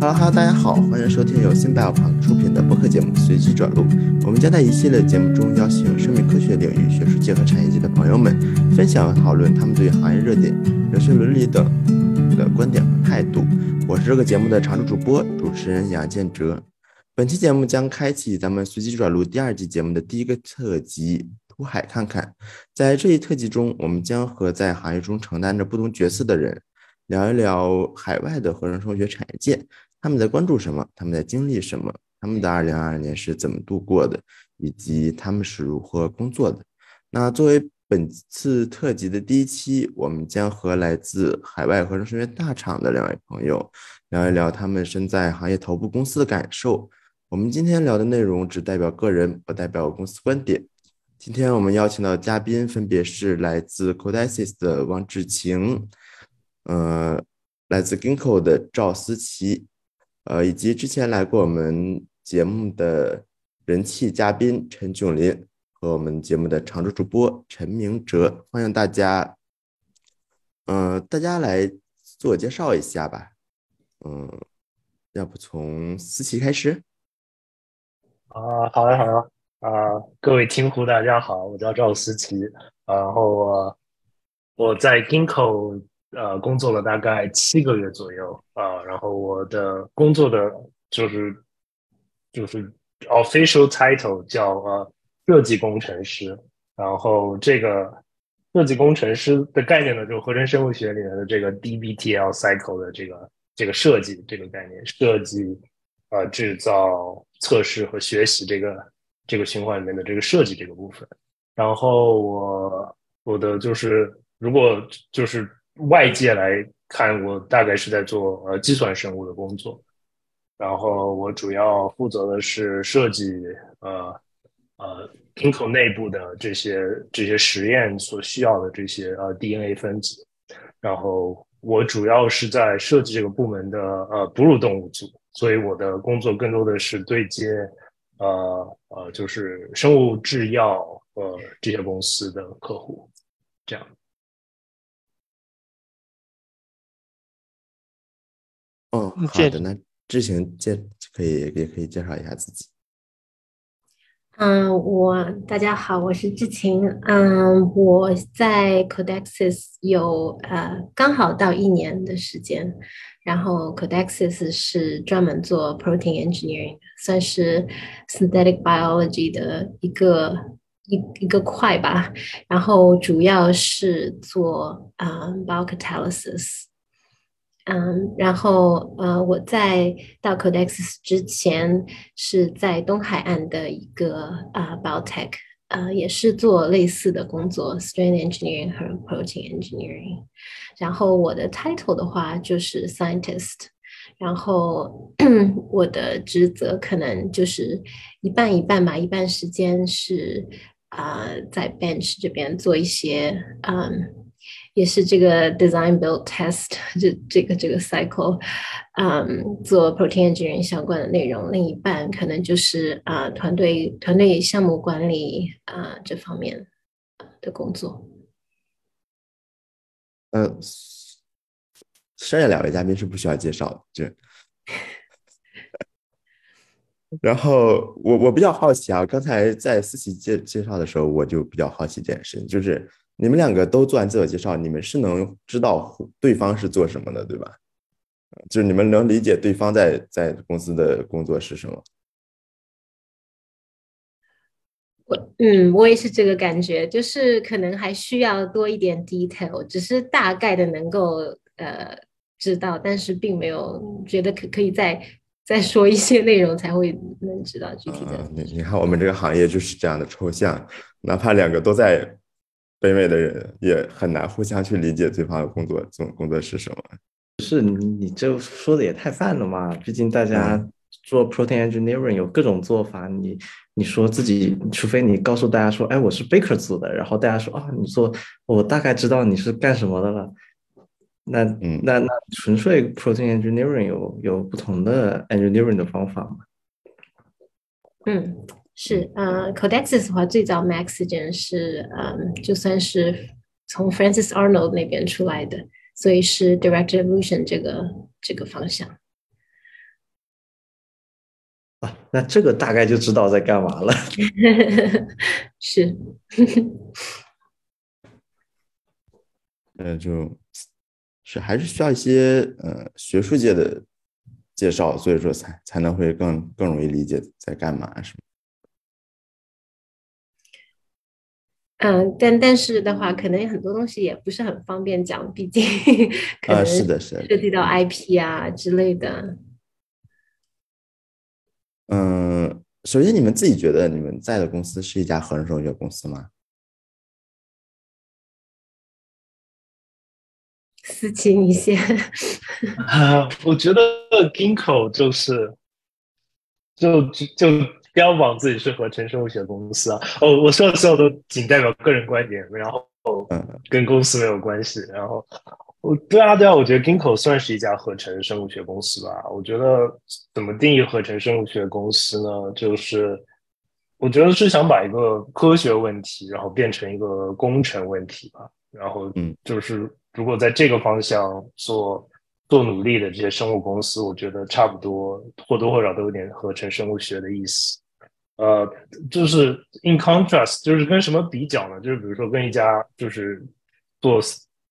哈喽哈喽，大家好，欢迎收听由新百奥旁出品的播客节目《随机转录》。我们将在一系列节目中邀请生命科学领域、学术界和产业界的朋友们，分享和讨论他们对于行业热点、人学伦理等的观点和态度。我是这个节目的常驻主播、主持人杨建哲。本期节目将开启咱们《随机转录》第二季节目的第一个特辑——出海看看。在这一特辑中，我们将和在行业中承担着不同角色的人。聊一聊海外的合成生物学产业界，他们在关注什么？他们在经历什么？他们的二零二二年是怎么度过的？以及他们是如何工作的？那作为本次特辑的第一期，我们将和来自海外合成生物学大厂的两位朋友聊一聊他们身在行业头部公司的感受。我们今天聊的内容只代表个人，不代表公司观点。今天我们邀请到的嘉宾分别是来自 Codesys 的王志晴。呃，来自 Ginkgo 的赵思琪，呃，以及之前来过我们节目的人气嘉宾陈炯林和我们节目的常驻主播陈明哲，欢迎大家。嗯，大家来自我介绍一下吧。嗯，要不从思琪开始？啊，好的，好的。啊，各位听户大家好，我叫赵思琪，然后我我在 Ginkgo。呃，工作了大概七个月左右啊，然后我的工作的就是就是 official title 叫呃设计工程师，然后这个设计工程师的概念呢，就是合成生物学里面的这个 DBTL cycle 的这个这个设计这个概念，设计呃制造、测试和学习这个这个循环里面的这个设计这个部分，然后我我的就是如果就是。外界来看，我大概是在做呃计算生物的工作，然后我主要负责的是设计呃呃 i n c o 内部的这些这些实验所需要的这些呃 DNA 分子，然后我主要是在设计这个部门的呃哺乳动物组，所以我的工作更多的是对接呃呃就是生物制药呃这些公司的客户，这样。哦，好的，那志行介可以也可以介绍一下自己。嗯，我大家好，我是志晴。嗯，我在 Codexis 有呃刚好到一年的时间，然后 Codexis 是专门做 protein engineering，算是 synthetic biology 的一个一一个块吧。然后主要是做啊 biocatalysis。嗯，然后呃，我在到 Codex 之前是在东海岸的一个啊 biotech，呃，也是做类似的工作，strain engineering 和 protein engineering。然后我的 title 的话就是 scientist，然后我的职责可能就是一半一半吧，一半时间是啊在 bench 这边做一些嗯。也是这个 design build test 这这个这个 cycle，嗯，做 protein engineer 相关的内容，另一半可能就是啊团队团队项目管理啊这方面的工作。呃，剩下两位嘉宾是不需要介绍的，就。然后我我比较好奇啊，刚才在思琪介介绍的时候，我就比较好奇这件事情，就是。你们两个都做完自我介绍，你们是能知道对方是做什么的，对吧？就是你们能理解对方在在公司的工作是什么？我嗯，我也是这个感觉，就是可能还需要多一点 detail，只是大概的能够呃知道，但是并没有觉得可可以再再说一些内容才会能知道具体的。你你看，我们这个行业就是这样的抽象，哪怕两个都在。北美的人也很难互相去理解对方的工作，这种工作是什么？是你你这说的也太泛了嘛！毕竟大家做 protein engineering 有各种做法，你你说自己，除非你告诉大家说，哎，我是 baker 组的，然后大家说啊，你做，我大概知道你是干什么的了。那嗯，那那纯粹 protein engineering 有有不同的 engineering 的方法吗？嗯。是，呃，Codexis 的话，最早 Maxigen 是，嗯，就算是从 Francis Arnold 那边出来的，所以是 Direct Evolution 这个这个方向。啊，那这个大概就知道在干嘛了。是，呃，就是还是需要一些呃学术界的介绍，所以说才才能会更更容易理解在干嘛，是吗？嗯，但但是的话，可能很多东西也不是很方便讲，毕竟可能是的，是涉及到 IP 啊之类的。嗯，首先你们自己觉得你们在的公司是一家合成生物学公司吗？思琪，你先。啊，我觉得 Ginkgo 就是，就就标榜自己是合成生物学公司啊。哦，我说的所有都仅代表个人观点，然后跟公司没有关系。然后，我对啊对啊，我觉得 Ginkgo 算是一家合成生物学公司吧。我觉得怎么定义合成生物学公司呢？就是我觉得是想把一个科学问题，然后变成一个工程问题吧。然后，嗯，就是。如果在这个方向做做努力的这些生物公司，我觉得差不多或多或少都有点合成生物学的意思。呃，就是 in contrast，就是跟什么比较呢？就是比如说跟一家就是做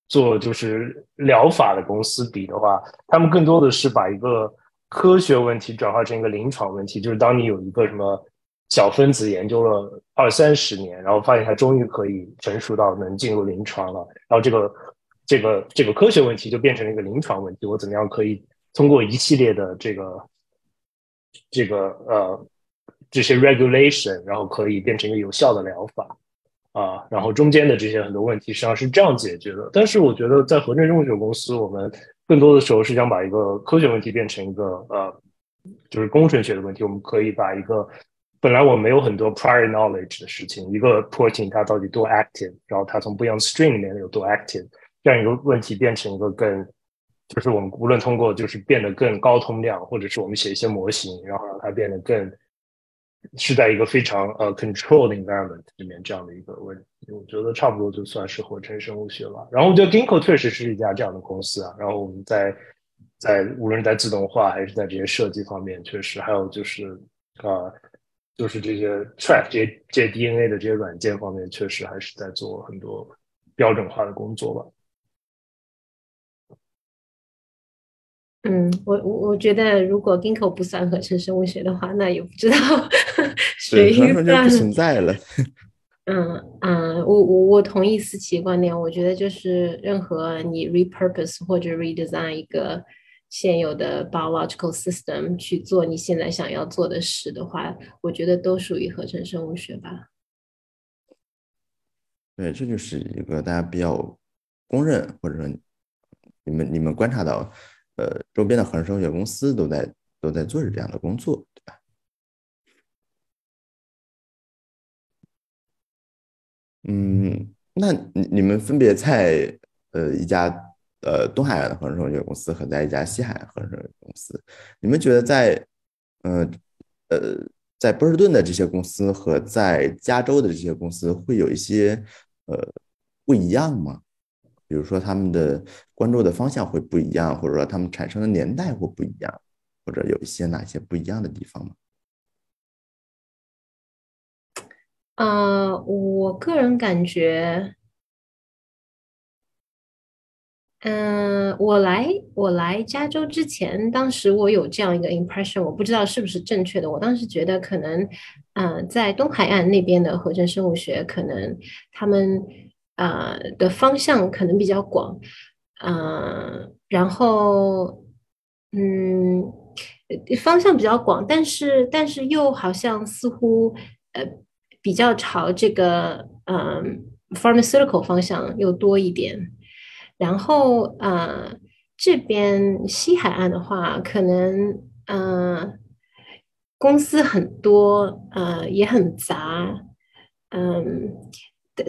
做就是疗法的公司比的话，他们更多的是把一个科学问题转化成一个临床问题。就是当你有一个什么小分子研究了二三十年，然后发现它终于可以成熟到能进入临床了，然后这个。这个这个科学问题就变成了一个临床问题，我怎么样可以通过一系列的这个这个呃这些 regulation，然后可以变成一个有效的疗法啊，然后中间的这些很多问题实际上是这样解决的。但是我觉得在合成生物学公司，我们更多的时候是想把一个科学问题变成一个呃就是工程学的问题。我们可以把一个本来我没有很多 prior knowledge 的事情，一个 protein 它到底多 active，然后它从不一样 string 里面有多 active。这样一个问题变成一个更，就是我们无论通过就是变得更高通量，或者是我们写一些模型，然后让它变得更是在一个非常呃 controlled environment 里面这样的一个问题，我觉得差不多就算是合成生物学了。然后我觉得 Ginkgo 确实是一家这样的公司啊。然后我们在在无论在自动化还是在这些设计方面，确实还有就是啊，就是这些 track 这些这些 DNA 的这些软件方面，确实还是在做很多标准化的工作吧。嗯，我我我觉得，如果 Ginkgo 不算合成生物学的话，那也不知道 谁算。不存在了。嗯嗯，我我我同意思琪观点。我觉得就是任何你 repurpose 或者 redesign 一个现有的 biological system 去做你现在想要做的事的话，我觉得都属于合成生物学吧。对，这就是一个大家比较公认，或者说你们你们观察到。呃，周边的合成生物学公司都在都在做着这样的工作，对吧？嗯，那你你们分别在呃一家呃东海岸的合成生物学公司和在一家西海岸合成生物学公司，你们觉得在呃呃在波士顿的这些公司和在加州的这些公司会有一些呃不一样吗？比如说他们的关注的方向会不一样，或者说他们产生的年代会不一样，或者有一些哪些不一样的地方吗？呃，我个人感觉，嗯，我来我来加州之前，当时我有这样一个 impression，我不知道是不是正确的。我当时觉得可能，嗯，在东海岸那边的合成生物学，可能他们。呃的方向可能比较广，呃，然后嗯，方向比较广，但是但是又好像似乎呃比较朝这个嗯 pharmaceutical 方向又多一点，然后呃这边西海岸的话，可能嗯公司很多，呃也很杂，嗯但。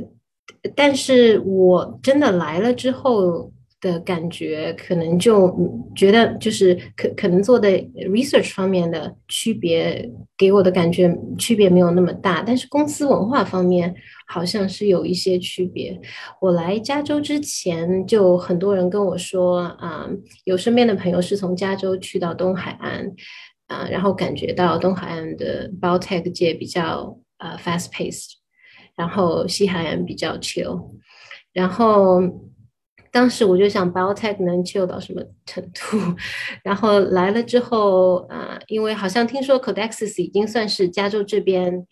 但是我真的来了之后的感觉，可能就觉得就是可可能做的 research 方面的区别，给我的感觉区别没有那么大。但是公司文化方面好像是有一些区别。我来加州之前，就很多人跟我说，啊，有身边的朋友是从加州去到东海岸。啊，然后感觉到东海岸的 biotech 界比较呃 fast paced，然后西海岸比较 chill，然后当时我就想 biotech 能 chill 到什么程度，然后来了之后，呃，因为好像听说 Codexis 已经算是加州这边。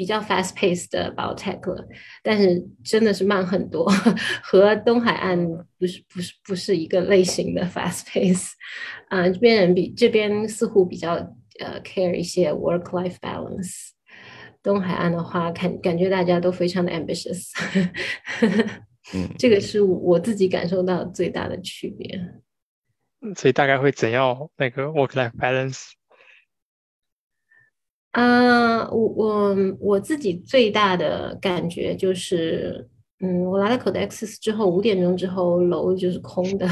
比较 fast pace 的 biotech 了，但是真的是慢很多，和东海岸不是不是不是一个类型的 fast pace。啊，这边人比这边似乎比较呃 care 一些 work life balance。东海岸的话，感感觉大家都非常的 ambitious。呵呵嗯，这个是我自己感受到最大的区别。所以大概会怎样那个 work life balance？啊，我我我自己最大的感觉就是，嗯，我来了 Codexis 之后，五点钟之后楼就是空的，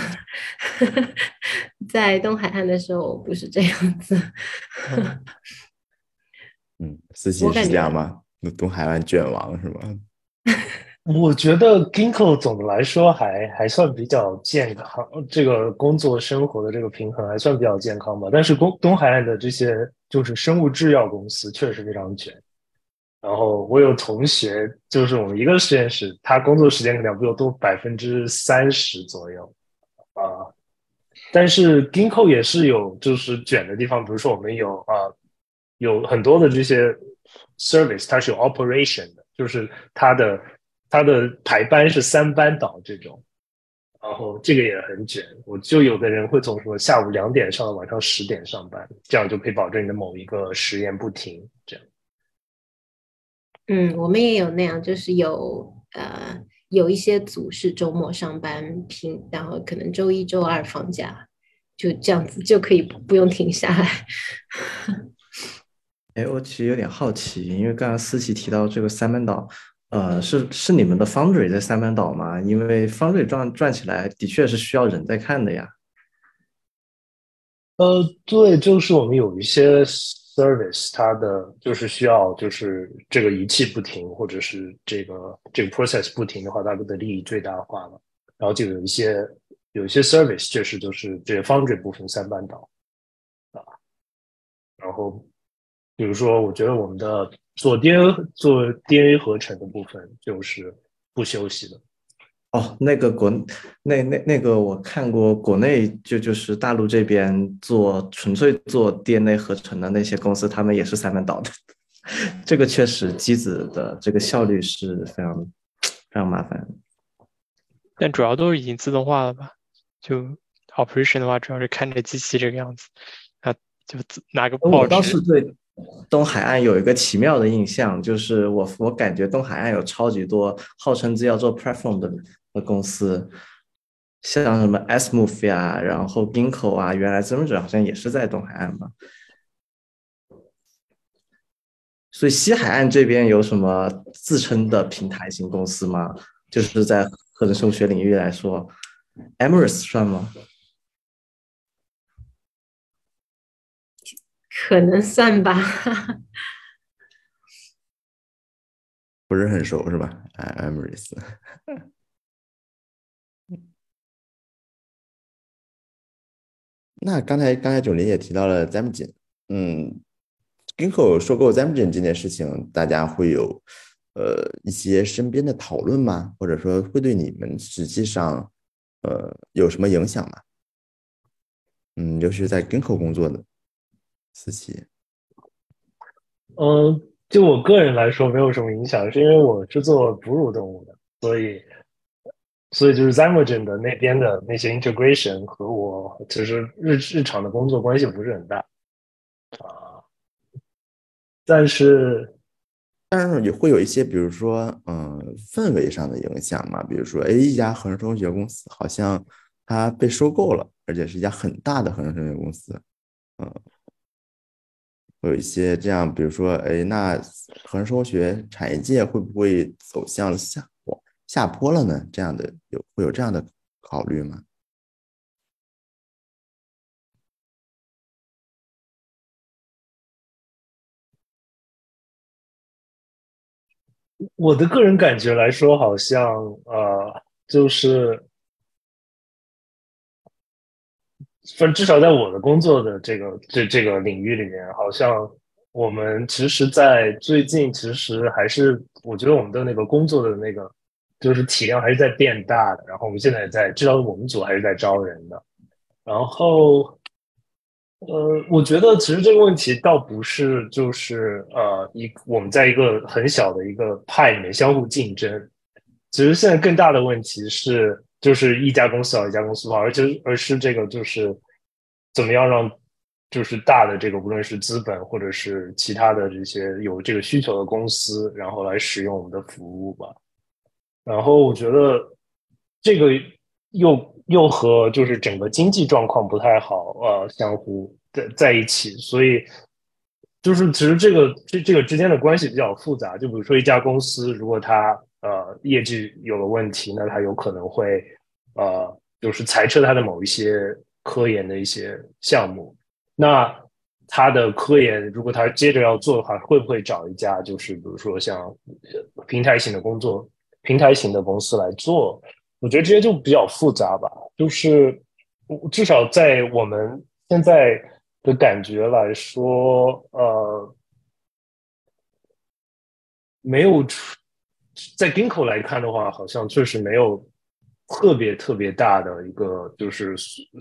在东海岸的时候不是这样子。嗯，思琪是这样吗？那东海岸卷王是吗？我觉得 Ginkgo 总的来说还还算比较健康，这个工作生活的这个平衡还算比较健康吧。但是东东海岸的这些就是生物制药公司确实非常卷。然后我有同学，就是我们一个实验室，他工作时间可能比我多百分之三十左右啊。但是 Ginkgo 也是有就是卷的地方，比如说我们有啊有很多的这些 service，它是有 operation 的，就是它的。他的排班是三班倒这种，然后这个也很卷。我就有的人会从什么下午两点上到晚上十点上班，这样就可以保证你的某一个实验不停。这样。嗯，我们也有那样，就是有呃有一些组是周末上班平，然后可能周一周二放假，就这样子就可以不用停下来。哎，我其实有点好奇，因为刚刚思琪提到这个三班倒。呃，是是你们的 Foundry 在三班倒吗？因为 Foundry 转转起来的确是需要人在看的呀。呃，对，就是我们有一些 service，它的就是需要就是这个仪器不停，或者是这个这个 process 不停的话，它的利益最大化了。然后就有一些有一些 service 确实就是这 Foundry 部分三班倒啊。然后比如说，我觉得我们的。做 DNA 做 DNA 合成的部分就是不休息的。哦，那个国那那那个我看过，国内就就是大陆这边做纯粹做 DNA 合成的那些公司，他们也是三班倒的。这个确实机子的这个效率是非常非常麻烦。但主要都已经自动化了吧？就 operation 的话，主要是看着机器这个样子，啊，就拿个报纸。东海岸有一个奇妙的印象，就是我我感觉东海岸有超级多号称自己要做 platform 的的公司，像什么 Smove 呀，然后 Ginkgo 啊，原来 z e m 好像也是在东海岸吧。所以西海岸这边有什么自称的平台型公司吗？就是在合成生物学领域来说 e m i r a t s 算吗？可能算吧，不是很熟是吧？哎 e m r i s 那刚才刚才九林也提到了 Zamgen，嗯，Ginko 收购 Zamgen 这件事情，大家会有呃一些身边的讨论吗？或者说会对你们实际上呃有什么影响吗？嗯，尤其是在 Ginko 工作的。四期，嗯，就我个人来说没有什么影响，是因为我是做哺乳动物的，所以，所以就是 Zymergen 的那边的那些 integration 和我其实日日常的工作关系不是很大啊，但是，但是也会有一些，比如说，嗯，氛围上的影响嘛，比如说，哎，一家合成生物学公司好像它被收购了，而且是一家很大的合成生物学公司，嗯。有一些这样，比如说，哎，那合成生物学产业界会不会走向下坡下坡了呢？这样的有会有这样的考虑吗？我的个人感觉来说，好像呃，就是反正至少在我的工作的这个这这个领域里面，好像我们其实，在最近其实还是我觉得我们的那个工作的那个就是体量还是在变大的。然后我们现在在至少我们组还是在招人的。然后，呃，我觉得其实这个问题倒不是就是呃一我们在一个很小的一个派里面相互竞争。其实现在更大的问题是。就是一家公司好，一家公司不好，而且而是这个就是怎么样让就是大的这个无论是资本或者是其他的这些有这个需求的公司，然后来使用我们的服务吧。然后我觉得这个又又和就是整个经济状况不太好呃相互在在一起，所以就是其实这个这这个之间的关系比较复杂。就比如说一家公司，如果它呃，业绩有了问题，那他有可能会呃，就是裁撤他的某一些科研的一些项目。那他的科研，如果他接着要做的话，会不会找一家就是比如说像平台型的工作、平台型的公司来做？我觉得这些就比较复杂吧。就是至少在我们现在的感觉来说，呃，没有出。在 Ginko 来看的话，好像确实没有特别特别大的一个，就是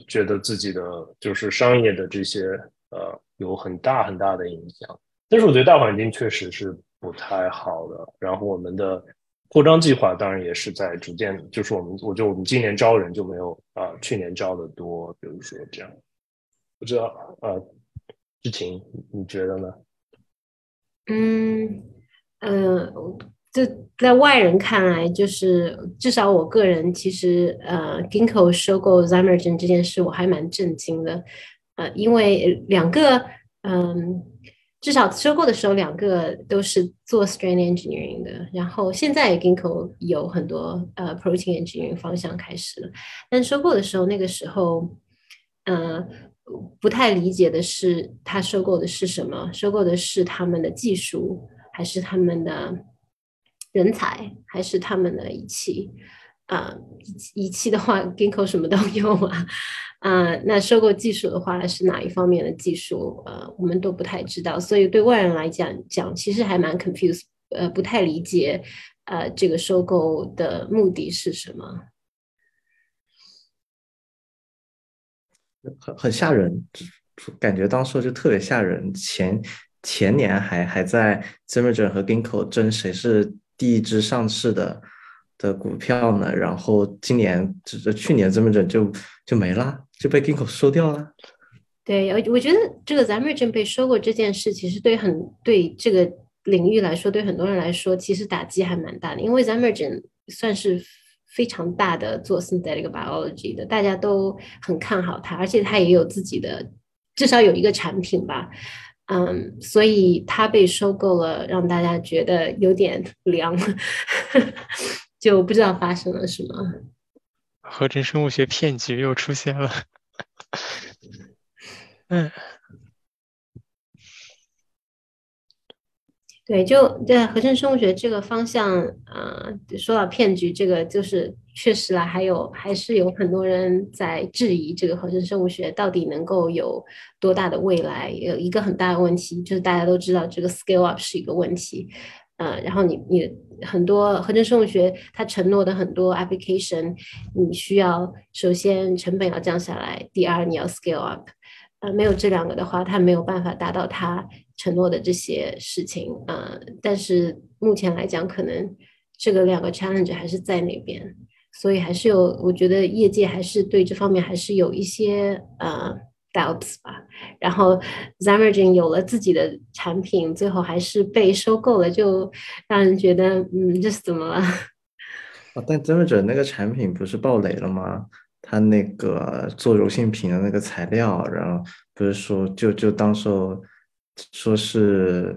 觉得自己的就是商业的这些呃有很大很大的影响。但是我觉得大环境确实是不太好的。然后我们的扩张计划当然也是在逐渐，就是我们我觉得我们今年招人就没有啊去年招的多，比如说这样。不知道啊，志晴你觉得呢？嗯嗯。就在外人看来，就是至少我个人其实，呃，Ginkgo 收购 Zymergen 这件事我还蛮震惊的，呃，因为两个，嗯，至少收购的时候两个都是做 strain engineering 的，然后现在 Ginkgo 有很多呃 protein engineering 方向开始了，但收购的时候那个时候，呃，不太理解的是他收购的是什么，收购的是他们的技术还是他们的。人才还是他们的仪器啊？仪器的话，Ginkgo 什么都有啊。啊，那收购技术的话是哪一方面的技术？呃，我们都不太知道。所以对外人来讲，讲其实还蛮 confused，呃，不太理解，呃，这个收购的目的是什么？很很吓人，感觉当时就特别吓人。前前年还还在 z i m e r g e n 和 Ginkgo 争谁是。第一只上市的的股票呢，然后今年这这去年这么着就就没了，就被 Ginko 收掉了。对，我我觉得这个 Zymergen 被收购这件事，其实对很对这个领域来说，对很多人来说，其实打击还蛮大的。因为 Zymergen 算是非常大的做 synthetic biology 的，大家都很看好它，而且它也有自己的，至少有一个产品吧。嗯，所以它被收购了，让大家觉得有点凉，就不知道发生了什么。合成生物学骗局又出现了。嗯。对，就在合成生物学这个方向，呃，说到骗局，这个就是确实啦，还有还是有很多人在质疑这个合成生物学到底能够有多大的未来。有一个很大的问题，就是大家都知道这个 scale up 是一个问题，呃，然后你你很多合成生物学它承诺的很多 application，你需要首先成本要降下来，第二你要 scale up，呃，没有这两个的话，它没有办法达到它。承诺的这些事情，呃，但是目前来讲，可能这个两个 challenge 还是在那边，所以还是有，我觉得业界还是对这方面还是有一些呃 doubts 吧。然后 zamergen 有了自己的产品，最后还是被收购了，就让人觉得，嗯，这是怎么了？啊，但 Zymergen 那个产品不是爆雷了吗？他那个做柔性屏的那个材料，然后不是说就就当时候。说是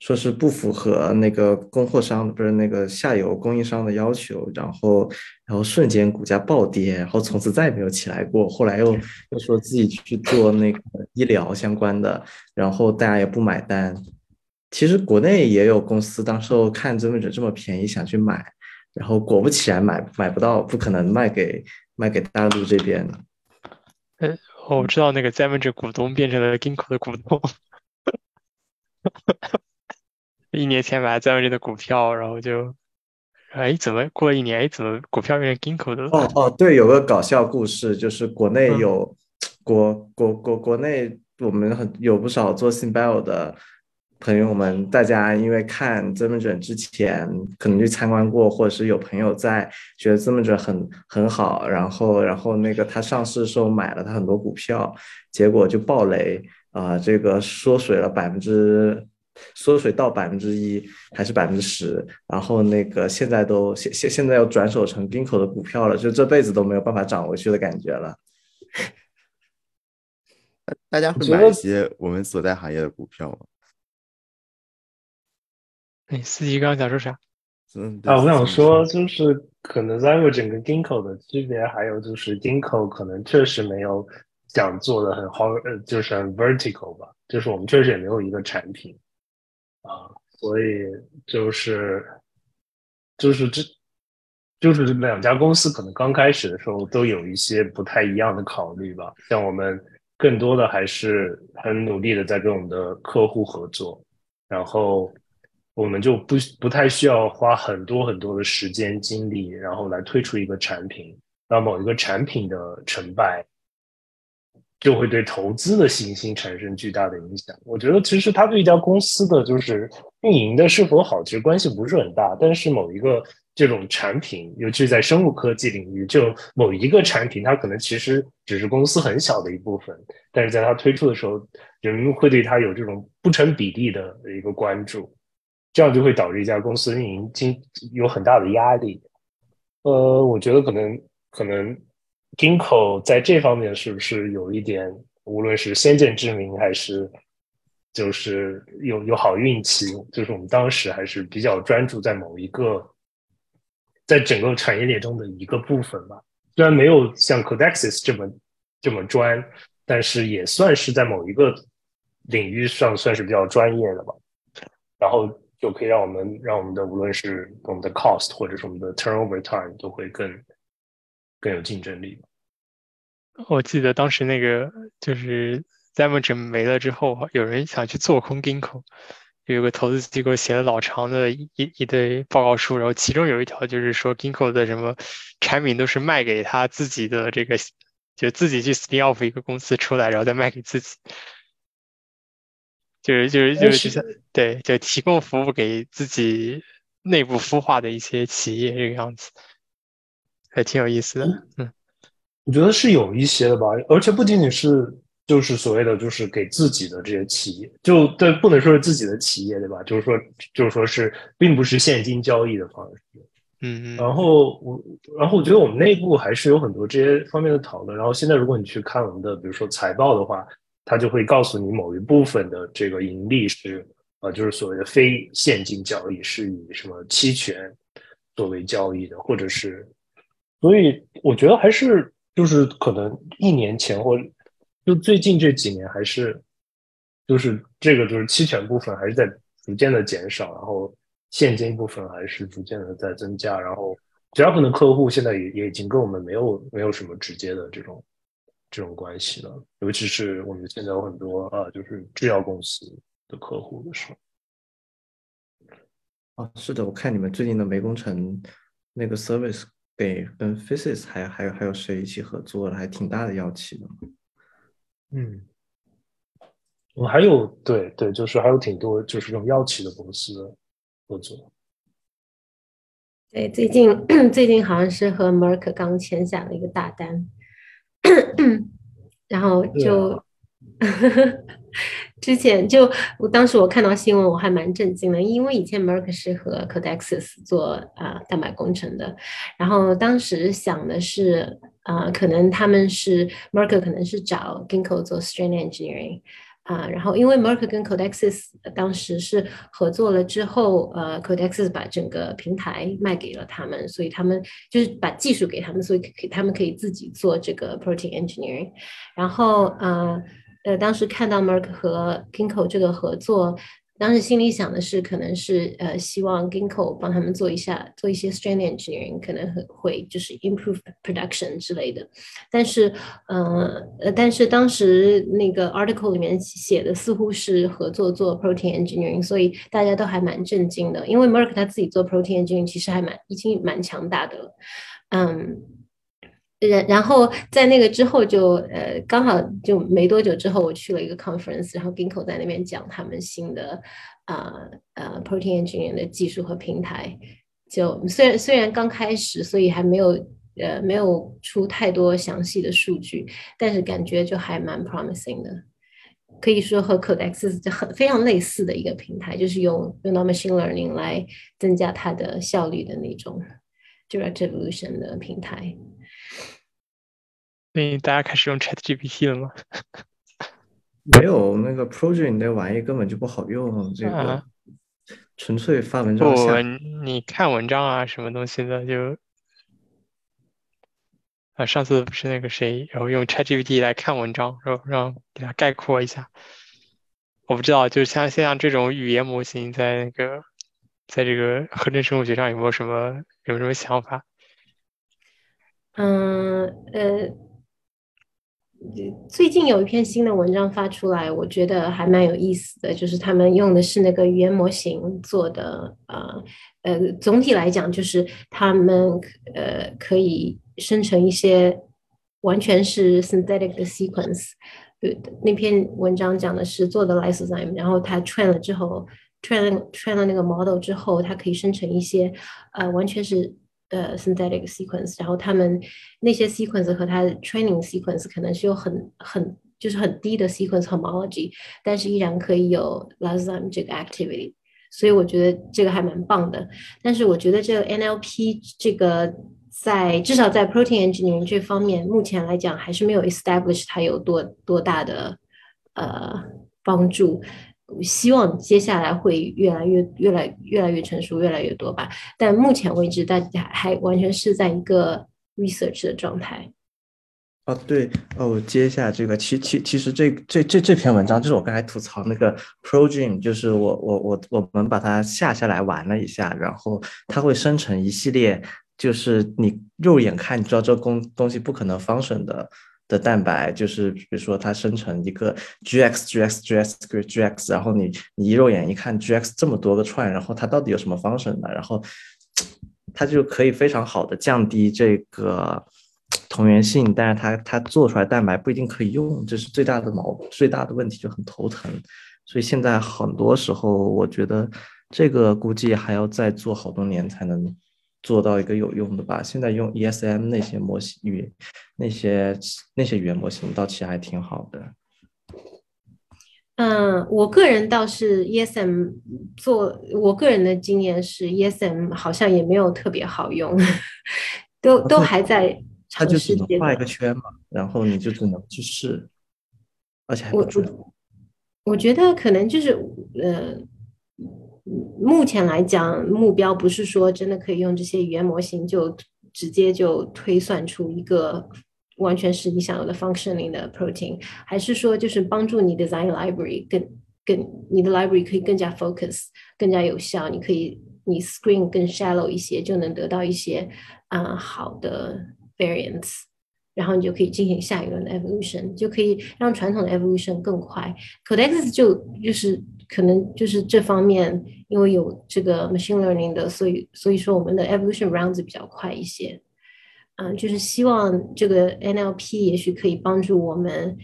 说是不符合那个供货商不是那个下游供应商的要求，然后然后瞬间股价暴跌，然后从此再也没有起来过。后来又又说自己去做那个医疗相关的，然后大家也不买单。其实国内也有公司当时候看这么着这么便宜想去买，然后果不其然买买不到，不可能卖给卖给大陆这边。呃，我知道那个 Zamager 股东变成了 Ginkgo 的股东，一年前买 Zamager 的股票，然后就，哎，怎么过了一年，哎，怎么股票变成 Ginkgo 的了？哦哦，对，有个搞笑故事，就是国内有国国国国内我们很有不少做 Symbio 的。朋友们，大家因为看曾文准之前可能去参观过，或者是有朋友在觉得曾文准很很好，然后然后那个他上市的时候买了他很多股票，结果就爆雷啊，这个缩水了百分之缩水到百分之一还是百分之十，然后那个现在都现现现在要转手成冰口的股票了，就这辈子都没有办法涨回去的感觉了。大家会买一些我们所在行业的股票吗？哎，司机刚刚想说啥？嗯啊，我想说就是可能 m e 整个 Ginkgo 的区别，还有就是 Ginkgo 可能确实没有想做的很好，呃，就是很 vertical 吧，就是我们确实也没有一个产品啊，所以就是就是这就是两家公司可能刚开始的时候都有一些不太一样的考虑吧，像我们更多的还是很努力的在跟我们的客户合作，然后。我们就不不太需要花很多很多的时间精力，然后来推出一个产品。让某一个产品的成败，就会对投资的信心产生巨大的影响。我觉得其实它对一家公司的就是运营的是否好，其实关系不是很大。但是某一个这种产品，尤其是在生物科技领域，就某一个产品，它可能其实只是公司很小的一部分，但是在它推出的时候，人们会对它有这种不成比例的一个关注。这样就会导致一家公司运营经有很大的压力。呃，我觉得可能可能 Ginkgo 在这方面是不是有一点，无论是先见之明还是就是有有好运气，就是我们当时还是比较专注在某一个，在整个产业链中的一个部分吧。虽然没有像 Codexis 这么这么专，但是也算是在某一个领域上算是比较专业的吧。然后。就可以让我们让我们的无论是我们的 cost 或者是我们的 turnover time 都会更更有竞争力。我记得当时那个就是 Zamagen 没了之后，有人想去做空 Ginkgo，有个投资机构写了老长的一一堆报告书，然后其中有一条就是说 Ginkgo 的什么产品都是卖给他自己的这个，就自己去 spin off 一个公司出来，然后再卖给自己。就是就是就是对，就提供服务给自己内部孵化的一些企业这个样子，还挺有意思的。嗯，我觉得是有一些的吧，而且不仅仅是就是所谓的就是给自己的这些企业，就对，不能说是自己的企业对吧？就是说就是说是并不是现金交易的方式。嗯嗯。然后我然后我觉得我们内部还是有很多这些方面的讨论。然后现在如果你去看我们的比如说财报的话。它就会告诉你某一部分的这个盈利是，呃，就是所谓的非现金交易，是以什么期权作为交易的，或者是，所以我觉得还是就是可能一年前或就最近这几年还是，就是这个就是期权部分还是在逐渐的减少，然后现金部分还是逐渐的在增加，然后绝大部分的客户现在也也已经跟我们没有没有什么直接的这种。这种关系了，尤其是我们现在有很多啊，就是制药公司的客户的时候。啊，是的，我看你们最近的煤工程那个 service 给跟 Physis 还还有还有谁一起合作了，还挺大的药企的。嗯，我还有对对，就是还有挺多就是这种药企的公司合作。对，最近 最近好像是和 Merck 刚签下了一个大单。然后就 之前就我当时我看到新闻我还蛮震惊的，因为以前 Merck 是和 Codexis 做啊蛋白工程的，然后当时想的是啊可能他们是 Merck 可能是找 Ginkgo 做 strain engineering。啊，然后因为 Merck 跟 Codexis 当时是合作了之后，呃，Codexis 把整个平台卖给了他们，所以他们就是把技术给他们，所以可他们可以自己做这个 protein engineering。然后，呃，呃，当时看到 Merck 和 Ginkgo 这个合作，当时心里想的是，可能是呃，希望 Ginkgo 帮他们做一下，做一些 strain engineering，可能会就是 improve production 之类的。但是，呃呃，但是当时那个 article 里面写的似乎是合作做 protein engineering，所以大家都还蛮震惊的。因为 Merck 他自己做 protein engineering 其实还蛮已经蛮强大的了，嗯。然然后在那个之后就呃刚好就没多久之后我去了一个 conference，然后 Ginkgo 在那边讲他们新的啊呃 protein engineering 的技术和平台。就虽然虽然刚开始，所以还没有呃没有出太多详细的数据，但是感觉就还蛮 promising 的。可以说和 Codex 是很非常类似的一个平台，就是用用到 machine learning 来增加它的效率的那种 direct evolution 的平台。所以大家开始用 Chat GPT 了吗？没有，那个 Project 那玩意根本就不好用，这个纯粹发文章。不，你看文章啊，什么东西的就啊，上次不是那个谁，然后用 Chat GPT 来看文章，然后让给他概括一下。我不知道，就像像这种语言模型，在那个在这个合成生物学上有没有什么有什么想法？嗯呃。最近有一篇新的文章发出来，我觉得还蛮有意思的，就是他们用的是那个语言模型做的，呃呃，总体来讲就是他们呃可以生成一些完全是 synthetic 的 sequence。对，那篇文章讲的是做的 lysozyme，然后它 train 了之后，train train 了那个 model 之后，它可以生成一些呃完全是。呃，synthetic sequence，然后他们那些 sequence 和它的 training sequence 可能是有很很就是很低的 sequence homology，但是依然可以有 lysozyme 这个 activity，所以我觉得这个还蛮棒的。但是我觉得这个 NLP 这个在至少在 protein engineering 这方面，目前来讲还是没有 establish 它有多多大的呃帮助。希望接下来会越来越、越来越来越成熟，越来越多吧。但目前为止，大家还完全是在一个 research 的状态。哦，对，哦，接一下这个，其其其实这这这这篇文章就是我刚才吐槽那个 ProDream，就是我我我我们把它下下来玩了一下，然后它会生成一系列，就是你肉眼看你知道这东东西不可能 function 的。的蛋白就是，比如说它生成一个 G X G X G X G X，然后你你一肉眼一看 G X 这么多个串，然后它到底有什么方程呢？然后它就可以非常好的降低这个同源性，但是它它做出来蛋白不一定可以用，这是最大的毛最大的问题，就很头疼。所以现在很多时候，我觉得这个估计还要再做好多年才能。做到一个有用的吧。现在用 ESM 那些模型语，那些那些语言模型，倒其实还挺好的。嗯，我个人倒是 ESM 做，我个人的经验是 ESM 好像也没有特别好用，都都还在尝试阶画一个圈嘛，然后你就只能去试，而且还不准。我觉得可能就是呃。目前来讲，目标不是说真的可以用这些语言模型就直接就推算出一个完全是你想要的 functioning 的 protein，还是说就是帮助你 design library 更更你的 library 可以更加 focus，更加有效，你可以你 screen 更 shallow 一些，就能得到一些啊好的 variants，然后你就可以进行下一轮的 evolution，就可以让传统的 evolution 更快。Codex 就就是可能就是这方面。因为有这个 machine learning 的，所以所以说我们的 evolution rounds 比较快一些，嗯，就是希望这个 NLP 也许可以帮助我们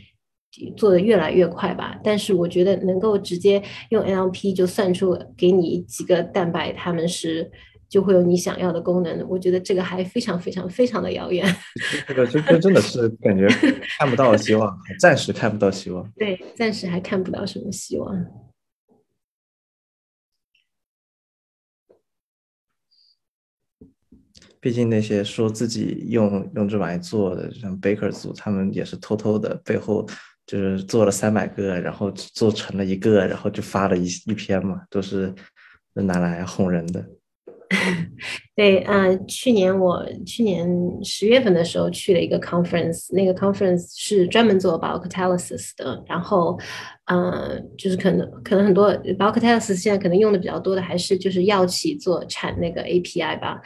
做的越来越快吧。但是我觉得能够直接用 NLP 就算出给你几个蛋白，他们是就会有你想要的功能，我觉得这个还非常非常非常的遥远。这个真真真的是感觉看不到希望，暂时看不到希望。对，暂时还看不到什么希望。毕竟那些说自己用用这玩意做的，像 Baker 组，他们也是偷偷的背后就是做了三百个，然后做成了一个，然后就发了一一篇嘛，都是拿来哄人的。对，嗯，去年我去年十月份的时候去了一个 conference，那个 conference 是专门做 biocatalysis 的，然后嗯，就是可能可能很多 b a l k t e s 现在可能用的比较多的还是就是药企做产那个 API 吧，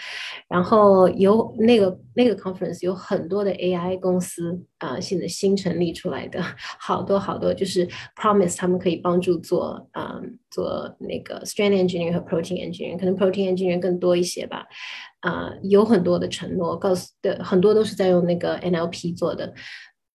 然后有那个那个 conference 有很多的 AI 公司啊，现在新成立出来的好多好多，就是 promise 他们可以帮助做啊做那个 strain engineer 和 protein engineer，可能 protein engineer 更多一些吧，啊有很多的承诺，告诉的很多都是在用那个 NLP 做的。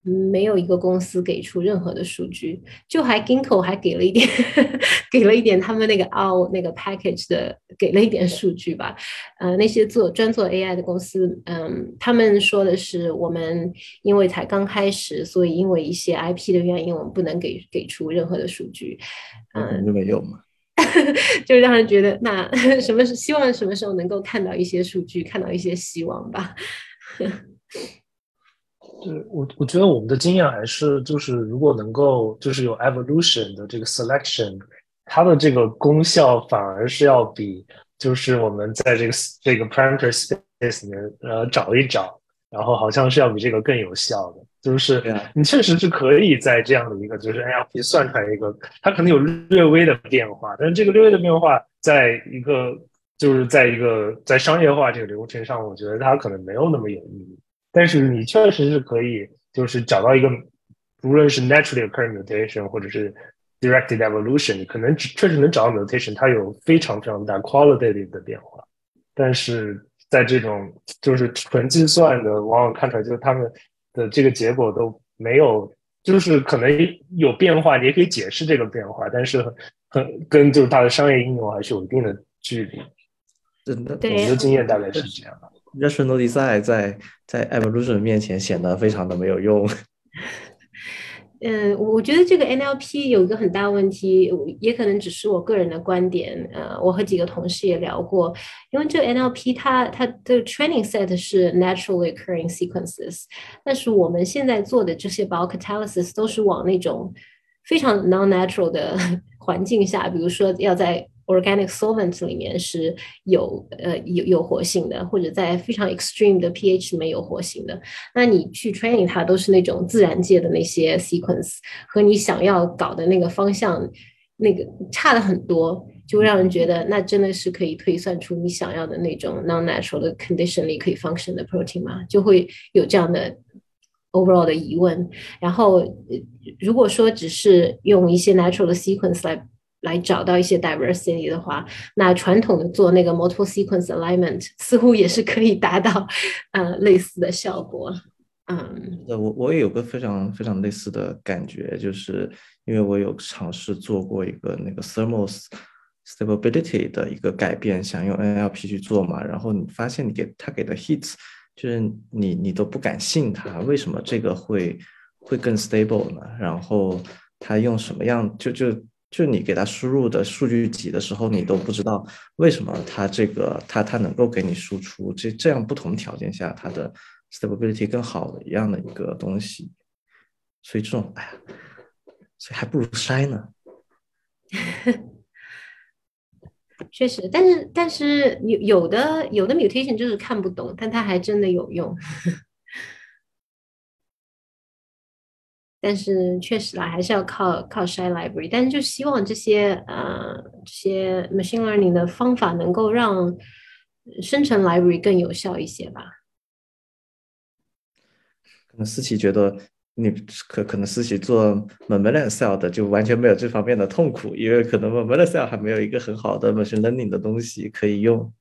没有一个公司给出任何的数据，就还 Ginkgo 还给了一点，给了一点他们那个 all 那个 package 的，给了一点数据吧。呃，那些做专做 AI 的公司，嗯，他们说的是我们因为才刚开始，所以因为一些 IP 的原因，我们不能给给出任何的数据。嗯，就没有嘛，就让人觉得那 什么是希望什么时候能够看到一些数据，看到一些希望吧。对我，我觉得我们的经验还是，就是如果能够就是有 evolution 的这个 selection，它的这个功效反而是要比就是我们在这个这个 parameter space 里面呃找一找，然后好像是要比这个更有效的。就是你确实是可以在这样的一个就是 NLP 算出来一个，它可能有略微的变化，但是这个略微的变化，在一个就是在一个在商业化这个流程上，我觉得它可能没有那么有意义。但是你确实是可以，就是找到一个，无论是 naturally occurring mutation 或者是 directed evolution，你可能确实能找到 mutation，它有非常非常大 qualitative 的变化。但是在这种就是纯计算的，往往看出来就是他们的这个结果都没有，就是可能有变化，你也可以解释这个变化，但是很跟就是它的商业应用还是有一定的距离。真的，我们的经验大概是这样。Rational design 在在 evolution 面前显得非常的没有用。嗯，我觉得这个 NLP 有一个很大问题，也可能只是我个人的观点。呃，我和几个同事也聊过，因为这个 NLP 它它的 training set 是 naturally occurring sequences，但是我们现在做的这些 biocatalysis 都是往那种非常 non-natural 的环境下，比如说要在 organic solvents 里面是有呃有有活性的，或者在非常 extreme 的 pH 里面有活性的。那你去 training 它都是那种自然界的那些 sequence，和你想要搞的那个方向那个差的很多，就让人觉得那真的是可以推算出你想要的那种 non-natural 的 condition 里可以 function 的 protein 吗？就会有这样的 overall 的疑问。然后如果说只是用一些 natural 的 sequence 来来找到一些 diversity 的话，那传统的做那个 multiple sequence alignment 似乎也是可以达到 呃类似的效果。嗯，我我也有个非常非常类似的感觉，就是因为我有尝试做过一个那个 thermal stability 的一个改变，想用 NLP 去做嘛，然后你发现你给他给的 hits，就是你你都不敢信他，为什么这个会会更 stable 呢？然后他用什么样就就。就你给他输入的数据集的时候，你都不知道为什么他这个他他能够给你输出这这样不同条件下它的 stability 更好的一样的一个东西，所以这种哎呀，所以还不如筛呢。确实，但是但是有有的有的 mutation 就是看不懂，但它还真的有用。但是确实啦，还是要靠靠筛 library。但是就希望这些呃这些 machine learning 的方法能够让生成 library 更有效一些吧。可能思琪觉得你可可能思琪做 mammalian cell 的就完全没有这方面的痛苦，因为可能 mammalian cell 还没有一个很好的 machine learning 的东西可以用。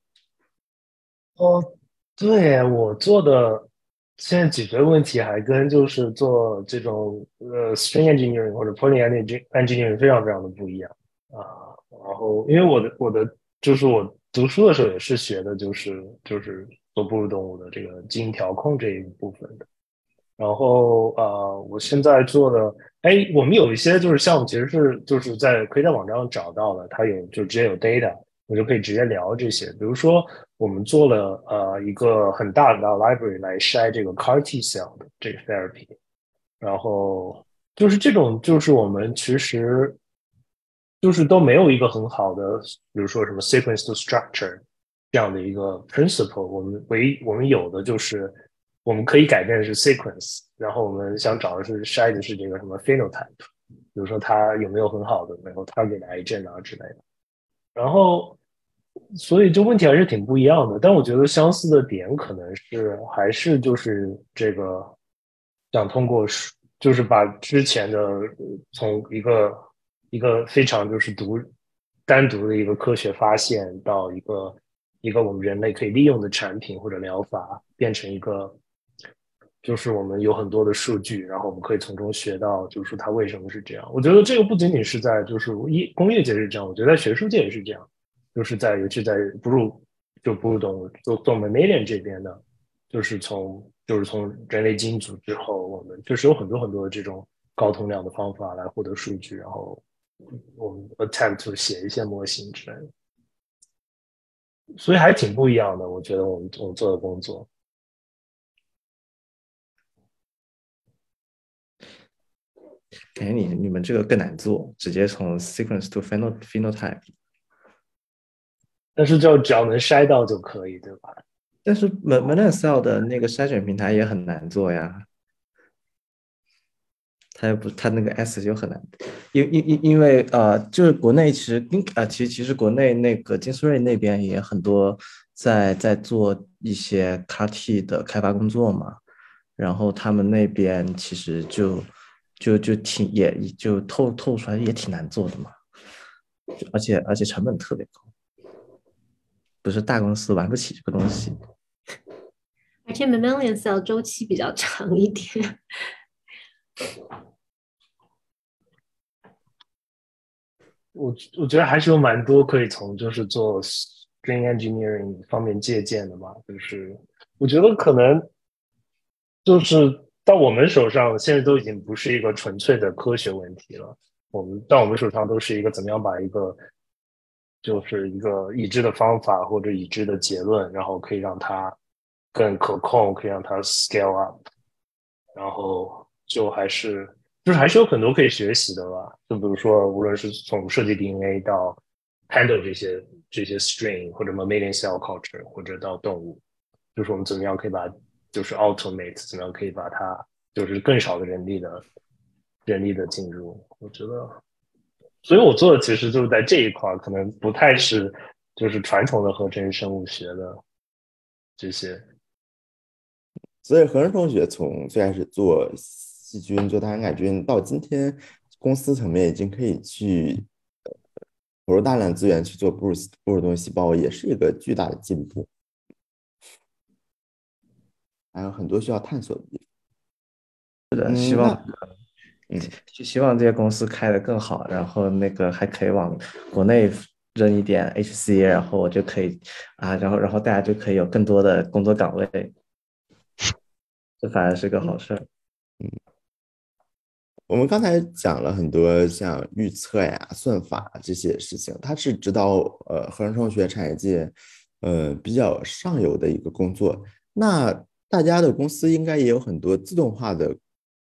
哦，对我做的。现在解决的问题还跟就是做这种呃 string engineering 或者 protein engineering 非常非常的不一样啊。然后因为我的我的就是我读书的时候也是学的就是就是做哺乳动物的这个基因调控这一部分的。然后呃，我现在做的哎，我们有一些就是项目其实是就是在可以在网站上找到的，它有就直接有 data。我就可以直接聊这些，比如说我们做了呃一个很大的 library 来筛这个 CAR T cell 的这个 therapy，然后就是这种就是我们其实就是都没有一个很好的，比如说什么 sequence to structure 这样的一个 principle，我们唯一我们有的就是我们可以改变的是 sequence，然后我们想找的是筛的是这个什么 phenotype，比如说它有没有很好的没有 target 癌症啊之类的。然后，所以就问题还是挺不一样的。但我觉得相似的点可能是还是就是这个想通过就是把之前的从一个一个非常就是独单独的一个科学发现到一个一个我们人类可以利用的产品或者疗法，变成一个就是我们有很多的数据，然后我们可以从中学到，就是说它为什么是这样。我觉得这个不仅仅是在就是一工业界是这样，我觉得在学术界也是这样，就是在尤其在哺乳就哺乳动物做做 mammalian 这边的，就是从。就是从人类基因组之后，我们就是有很多很多的这种高通量的方法来获得数据，然后我们 attempt to 写一些模型之类的，所以还挺不一样的。我觉得我们我们做的工作，感觉你你们这个更难做，直接从 sequence to phenotype，但是就只要能筛到就可以，对吧？但是 m a n a Cell 的那个筛选平台也很难做呀，它又不，它那个 S 就很难，因因因因为呃，就是国内其实金啊，其实其实国内那个金斯瑞那边也很多在在做一些 CAR T 的开发工作嘛，然后他们那边其实就就就挺也就透透出来也挺难做的嘛，而且而且成本特别高，不是大公司玩不起这个东西。而且 mammalian cell 周期比较长一点。我我觉得还是有蛮多可以从就是做 string engineering 方面借鉴的嘛。就是我觉得可能就是到我们手上，现在都已经不是一个纯粹的科学问题了。我们到我们手上都是一个怎么样把一个就是一个已知的方法或者已知的结论，然后可以让它。更可控，可以让它 scale up，然后就还是就是还是有很多可以学习的吧。就比如说，无论是从设计 DNA 到 handle 这些这些 string 或者 mammalian cell culture，或者到动物，就是我们怎么样可以把就是 automate，怎么样可以把它就是更少的人力的人力的进入。我觉得，所以我做的其实就是在这一块，可能不太是就是传统的合成生物学的这些。所以何生同学从最开始做细菌、做单杆菌，到今天公司层面已经可以去投入大量资源去做哺乳哺乳动物细胞，也是一个巨大的进步。还有很多需要探索的地方。是的，希望嗯，希望这些公司开的更好，然后那个还可以往国内扔一点 HC，然后我就可以啊，然后然后大家就可以有更多的工作岗位。这反而是个好事儿。嗯，我们刚才讲了很多像预测呀、算法这些事情，它是指导呃合成生物学产业界呃比较上游的一个工作。那大家的公司应该也有很多自动化的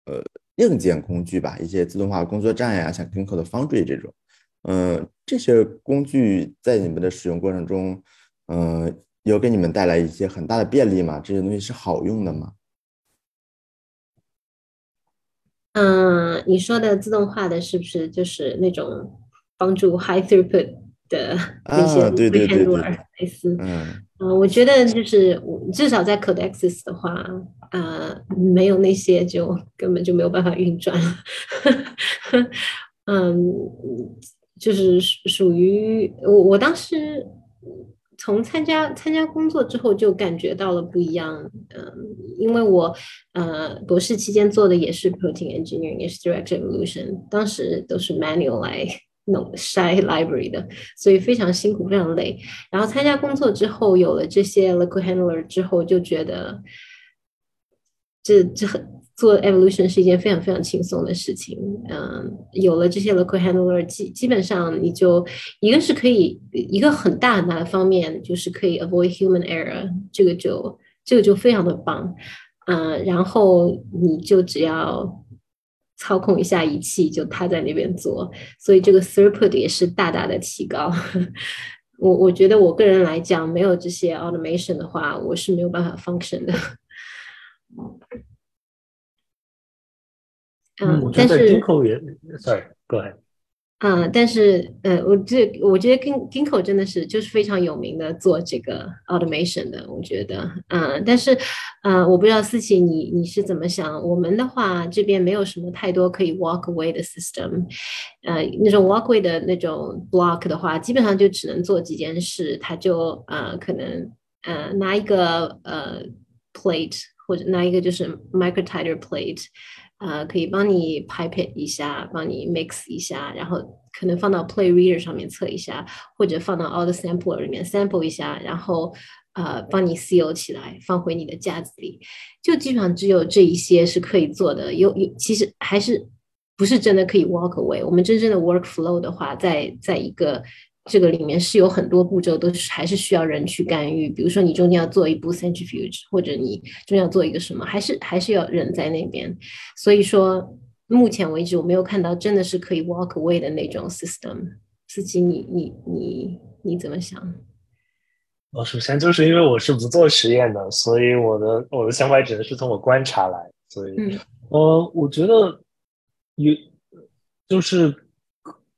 呃硬件工具吧？一些自动化工作站呀，像 Ginkgo 的 Foundry 这种。嗯，这些工具在你们的使用过程中，嗯，有给你们带来一些很大的便利吗？这些东西是好用的吗？嗯，你说的自动化的是不是就是那种帮助 high throughput 的那些 handler 类似？嗯，嗯，我觉得就是至少在 Codexis 的话，呃，没有那些就根本就没有办法运转。嗯，就是属于我我当时。从参加参加工作之后，就感觉到了不一样。嗯，因为我呃博士期间做的也是 protein engineering，也是 direct evolution，当时都是 manual 来弄筛 library 的，所以非常辛苦，非常累。然后参加工作之后，有了这些 liquid handler 之后，就觉得这这很。做 evolution 是一件非常非常轻松的事情，嗯，有了这些 local handler，基基本上你就一个是可以一个很大很大的方面，就是可以 avoid human error，这个就这个就非常的棒，嗯，然后你就只要操控一下仪器，就他在那边做，所以这个 throughput 也是大大的提高。我我觉得我个人来讲，没有这些 automation 的话，我是没有办法 function 的。嗯，但是 Ginkgo 也，sorry，go ahead。嗯，但是呃，我这我觉得 Gin Ginkgo 真的是就是非常有名的做这个 automation 的，我觉得，嗯，但是，呃，我不知道思琪你你是怎么想？我们的话这边没有什么太多可以 walk away 的 system，呃，那种 walk away 的那种 block 的话，基本上就只能做几件事，他就呃可能呃拿一个呃 plate 或者拿一个就是 microtiter plate。呃，可以帮你 pipe 一下，帮你 mix 一下，然后可能放到 Play Reader 上面测一下，或者放到 all the sample 里面 sample 一下，然后呃帮你 seal 起来，放回你的架子里。就基本上只有这一些是可以做的。有有，其实还是不是真的可以 walk away。我们真正的 workflow 的话，在在一个。这个里面是有很多步骤，都是还是需要人去干预。比如说，你中间要做一步 centrifuge，或者你中间要做一个什么，还是还是要人在那边。所以说，目前为止我没有看到真的是可以 walk away 的那种 system。司机，你你你你怎么想？哦，首先就是因为我是不做实验的，所以我的我的想法只能是从我观察来。所以，呃，我觉得有就是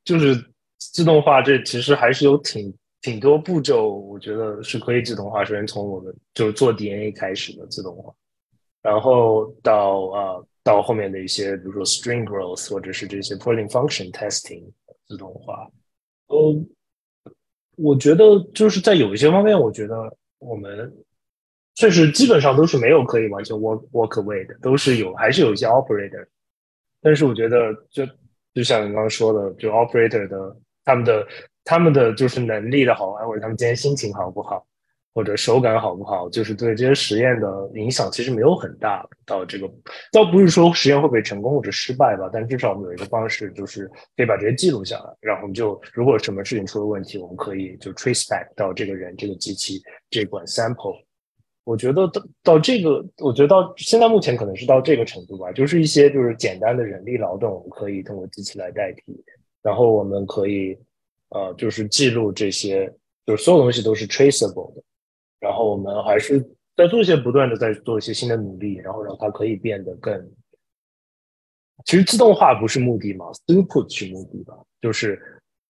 就是。自动化这其实还是有挺挺多步骤，我觉得是可以自动化。首先从我们就是做 DNA 开始的自动化，然后到呃到后面的一些，比如说 string growth 或者是这些 pooling function testing 自动化。呃，我觉得就是在有一些方面，我觉得我们确实基本上都是没有可以完全 work work away 的，都是有还是有一些 operator。但是我觉得就就像你刚刚说的，就 operator 的。他们的他们的就是能力的好坏，或者他们今天心情好不好，或者手感好不好，就是对这些实验的影响其实没有很大。到这个倒不是说实验会不会成功或者失败吧，但至少我们有一个方式，就是可以把这些记录下来，然后我们就如果什么事情出了问题，我们可以就 trace back 到这个人、这个机器、这管 sample。我觉得到到这个，我觉得到现在目前可能是到这个程度吧，就是一些就是简单的人力劳动，我们可以通过机器来代替。然后我们可以，呃，就是记录这些，就是所有东西都是 traceable 的。然后我们还是在做一些不断的在做一些新的努力，然后让它可以变得更。其实自动化不是目的嘛，throughput 是目的吧？就是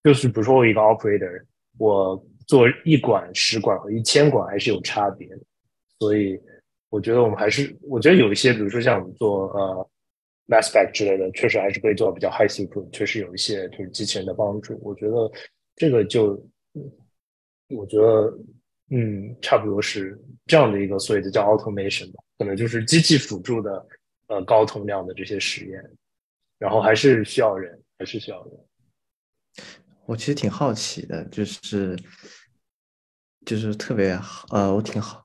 就是比如说我一个 operator，我做一管、十管和一千管还是有差别的。所以我觉得我们还是，我觉得有一些，比如说像我们做呃。Mass spec 之类的，确实还是可以做比较 high throughput，确实有一些就是机器人的帮助。我觉得这个就，我觉得嗯，差不多是这样的一个所谓的叫 automation 吧，可能就是机器辅助的呃高通量的这些实验，然后还是需要人，还是需要人。我其实挺好奇的，就是就是特别呃，我挺好。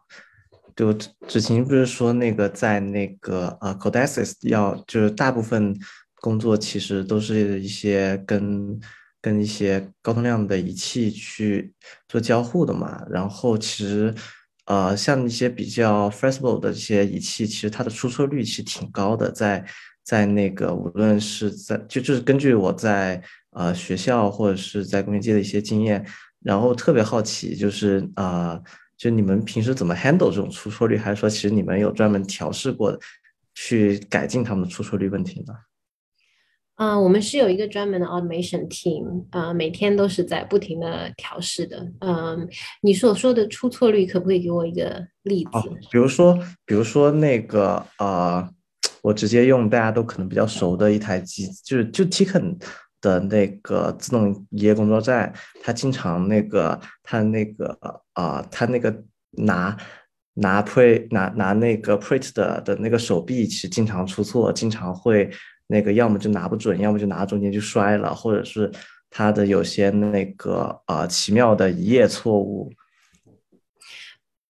就子晴不是说那个在那个呃 Codexis 要就是大部分工作其实都是一些跟跟一些高通量的仪器去做交互的嘛，然后其实呃像一些比较 flexible 的一些仪器，其实它的出错率其实挺高的，在在那个无论是在就就是根据我在呃学校或者是在工业界的一些经验，然后特别好奇就是呃。就你们平时怎么 handle 这种出错率，还是说其实你们有专门调试过，去改进他们的出错率问题呢？嗯，我们是有一个专门的 automation team，呃，每天都是在不停的调试的。嗯，你所说的出错率，可不可以给我一个例子？比如说，比如说那个呃，我直接用大家都可能比较熟的一台机，就是就 Tiken。的那个自动营业工作站，他经常那个他那个啊，他那个拿拿 pre 拿拿那个 print 的的那个手臂，其实经常出错，经常会那个要么就拿不准，要么就拿中间就摔了，或者是他的有些那个啊奇妙的一页错误。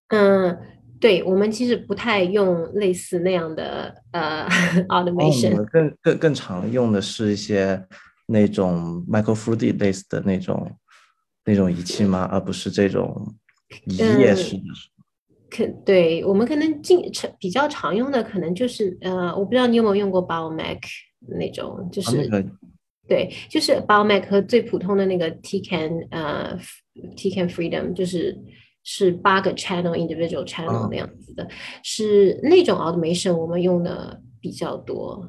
嗯，对我们其实不太用类似那样的呃 automation，我们更更更常用的是一些。那种 microfluidic 类似的那种那种仪器吗？而不是这种一页式的。可对我们可能经常比较常用的，可能就是呃，我不知道你有没有用过 BioMac 那种，就是对，就是 BioMac 和最普通的那个 Tcan 呃 Tcan Freedom，就是是八个 channel individual channel 那样子的，是那种 automation 我们用的比较多。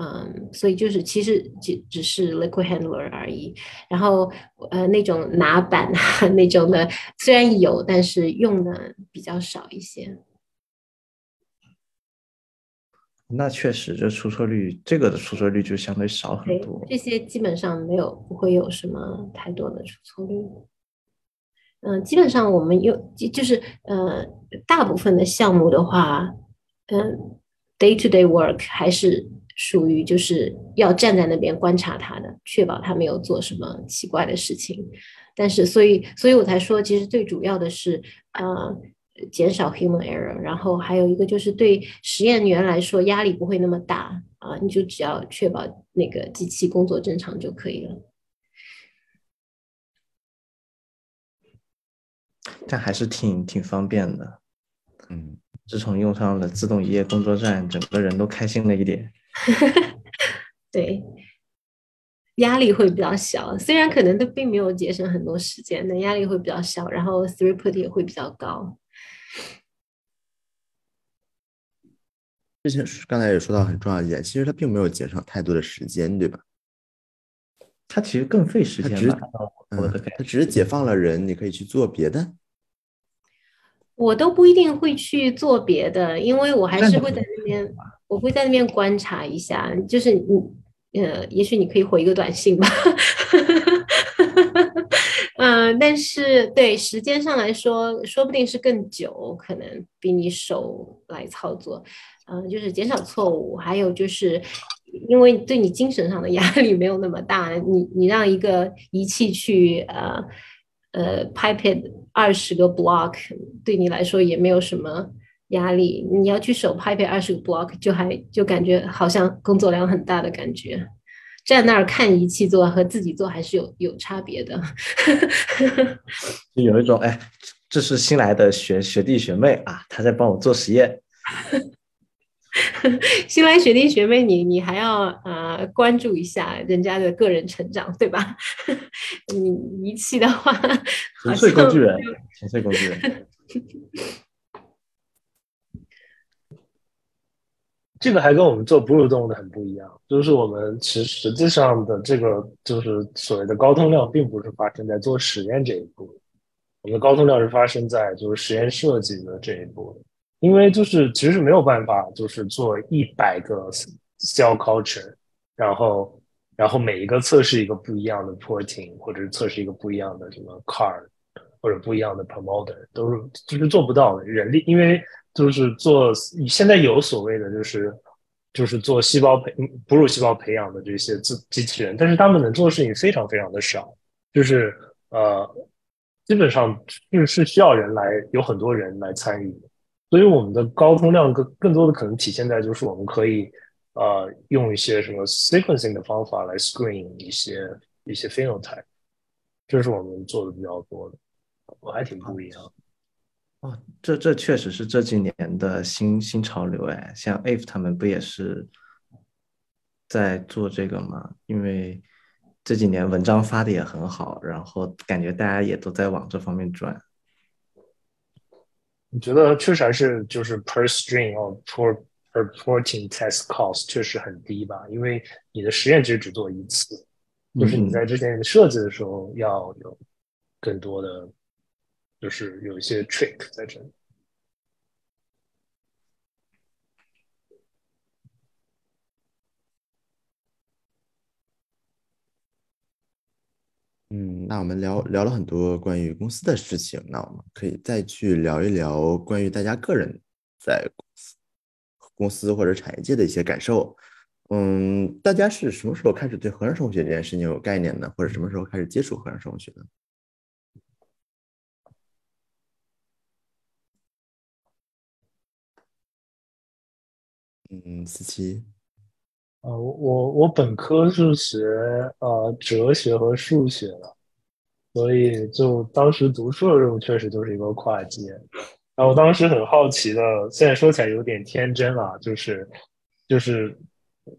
嗯，所以就是其实只只是 liquid handler 而已。然后呃，那种拿板啊 那种的虽然有，但是用的比较少一些。那确实，这出错率这个的出错率就相对少很多。这些基本上没有不会有什么太多的出错率。嗯，基本上我们用就是呃，大部分的项目的话，嗯，day to day work 还是。属于就是要站在那边观察他的，确保他没有做什么奇怪的事情。但是，所以，所以我才说，其实最主要的是，呃，减少 human error。然后还有一个就是对实验员来说压力不会那么大啊，你就只要确保那个机器工作正常就可以了。但还是挺挺方便的，嗯，自从用上了自动一页工作站，整个人都开心了一点。对，压力会比较小，虽然可能都并没有节省很多时间，但压力会比较小，然后 throughput 也会比较高。之前刚才也说到很重要一点，其实它并没有节省太多的时间，对吧？它其实更费时间。嗯，它只是解放了人，你可以去做别的。我都不一定会去做别的，因为我还是会在那边。我会在那边观察一下，就是你，呃，也许你可以回一个短信吧，嗯，但是对时间上来说，说不定是更久，可能比你手来操作，嗯，就是减少错误，还有就是因为对你精神上的压力没有那么大，你你让一个仪器去呃呃拍片二十个 block，对你来说也没有什么。压力，你要去手拍拍二十个 block，就还就感觉好像工作量很大的感觉。站那儿看仪器做和自己做还是有有差别的。就有一种哎，这是新来的学学弟学妹啊，他在帮我做实验。新来学弟学妹，你你还要呃关注一下人家的个人成长，对吧？你仪器的话，纯粹工具人，纯粹工具人。这个还跟我们做哺乳动物的很不一样，就是我们其实实际上的这个就是所谓的高通量，并不是发生在做实验这一步，我们的高通量是发生在就是实验设计的这一步，因为就是其实是没有办法就是做一百个 cell culture，然后然后每一个测试一个不一样的 protein，或者测试一个不一样的什么 card，或者不一样的 promoter，都是就是做不到的，人力因为。就是做现在有所谓的，就是就是做细胞培哺乳细胞培养的这些自机器人，但是他们能做的事情非常非常的少，就是呃，基本上是是需要人来，有很多人来参与，所以我们的高通量更更多的可能体现在就是我们可以呃用一些什么 sequencing 的方法来 screen 一些一些 phenotype，这是我们做的比较多的，我还挺不一样。哦，这这确实是这几年的新新潮流哎，像 If 他们不也是在做这个吗？因为这几年文章发的也很好，然后感觉大家也都在往这方面转。我觉得确实还是就是 per string or per per protein test cost 确实很低吧，因为你的实验其实只做一次，就是你在之前设计的时候要有更多的。就是有一些 trick 在这里。嗯，那我们聊聊了很多关于公司的事情，那我们可以再去聊一聊关于大家个人在公司、公司或者产业界的一些感受。嗯，大家是什么时候开始对合成生物学这件事情有概念的，或者什么时候开始接触合成生物学的？嗯，四七。呃，我我本科是学呃哲学和数学的，所以就当时读书的时候确实就是一个跨界。然后当时很好奇的，现在说起来有点天真了，就是就是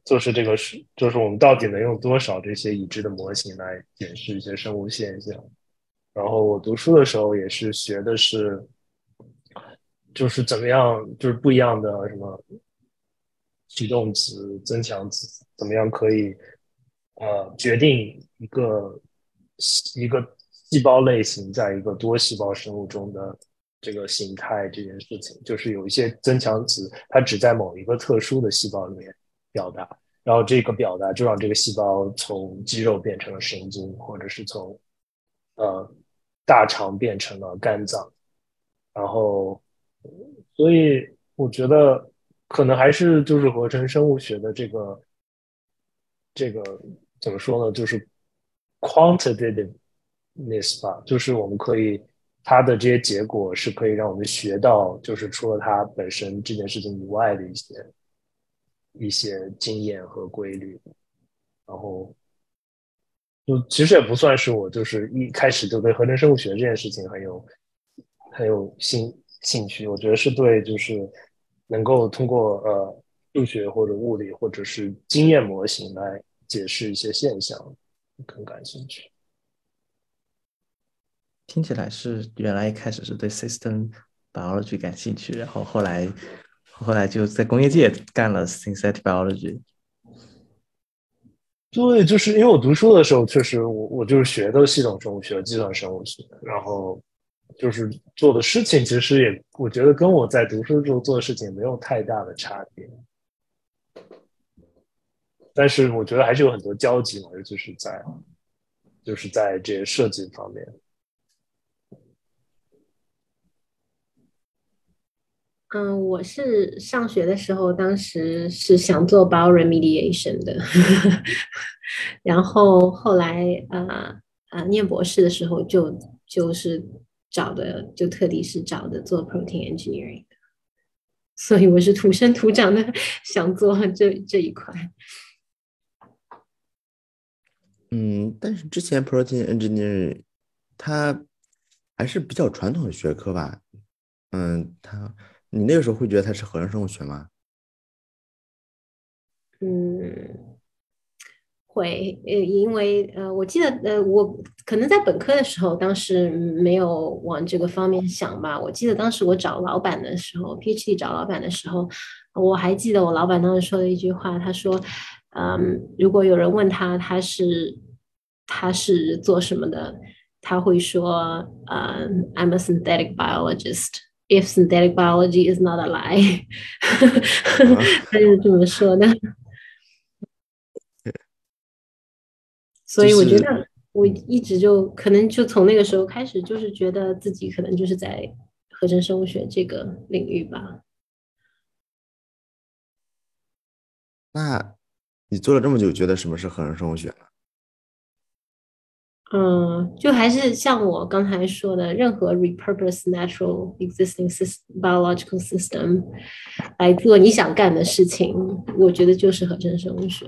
就是这个是就是我们到底能用多少这些已知的模型来解释一些生物现象？然后我读书的时候也是学的是，就是怎么样就是不一样的什么。启动子、增强子，怎么样可以呃决定一个一个细胞类型在一个多细胞生物中的这个形态这件事情，就是有一些增强子，它只在某一个特殊的细胞里面表达，然后这个表达就让这个细胞从肌肉变成了神经，或者是从呃大肠变成了肝脏，然后所以我觉得可能还是就是合成生物学的这个这个怎么说呢，就是 quantitative。ness 吧，就是我们可以，它的这些结果是可以让我们学到，就是除了它本身这件事情以外的一些一些经验和规律。然后，就其实也不算是我，就是一开始就对合成生物学这件事情很有很有兴兴趣。我觉得是对，就是能够通过呃数学或者物理或者是经验模型来解释一些现象更感兴趣。听起来是原来一开始是对 system biology 感兴趣，然后后来后来就在工业界干了 synthetic biology。对，就是因为我读书的时候，确实我我就是学的系统生物学、计算生物学，然后就是做的事情其实也我觉得跟我在读书时候做的事情没有太大的差别，但是我觉得还是有很多交集嘛，尤其是在就是在这些设计方面。嗯，我是上学的时候，当时是想做 bio remediation 的，然后后来呃呃念博士的时候，就就是找的，就特地是找的做 protein engineering 的，所以我是土生土长的 想做这这一块。嗯，但是之前 protein engineering 它还是比较传统的学科吧？嗯，它。你那个时候会觉得它是合成生物学吗？嗯，会，呃，因为呃，我记得呃，我可能在本科的时候，当时没有往这个方面想吧。我记得当时我找老板的时候，PhD 找老板的时候，我还记得我老板当时说的一句话，他说：“嗯，如果有人问他他是他是做什么的，他会说，嗯，I'm a synthetic biologist。” If synthetic biology is not a lie，他就是这么说的。所以我觉得我一直就可能就从那个时候开始，就是觉得自己可能就是在合成生物学这个领域吧。那你做了这么久，觉得什么是合成生物学呢？嗯，就还是像我刚才说的，任何 repurpose natural existing system biological system 来做你想干的事情，我觉得就是合成生物学。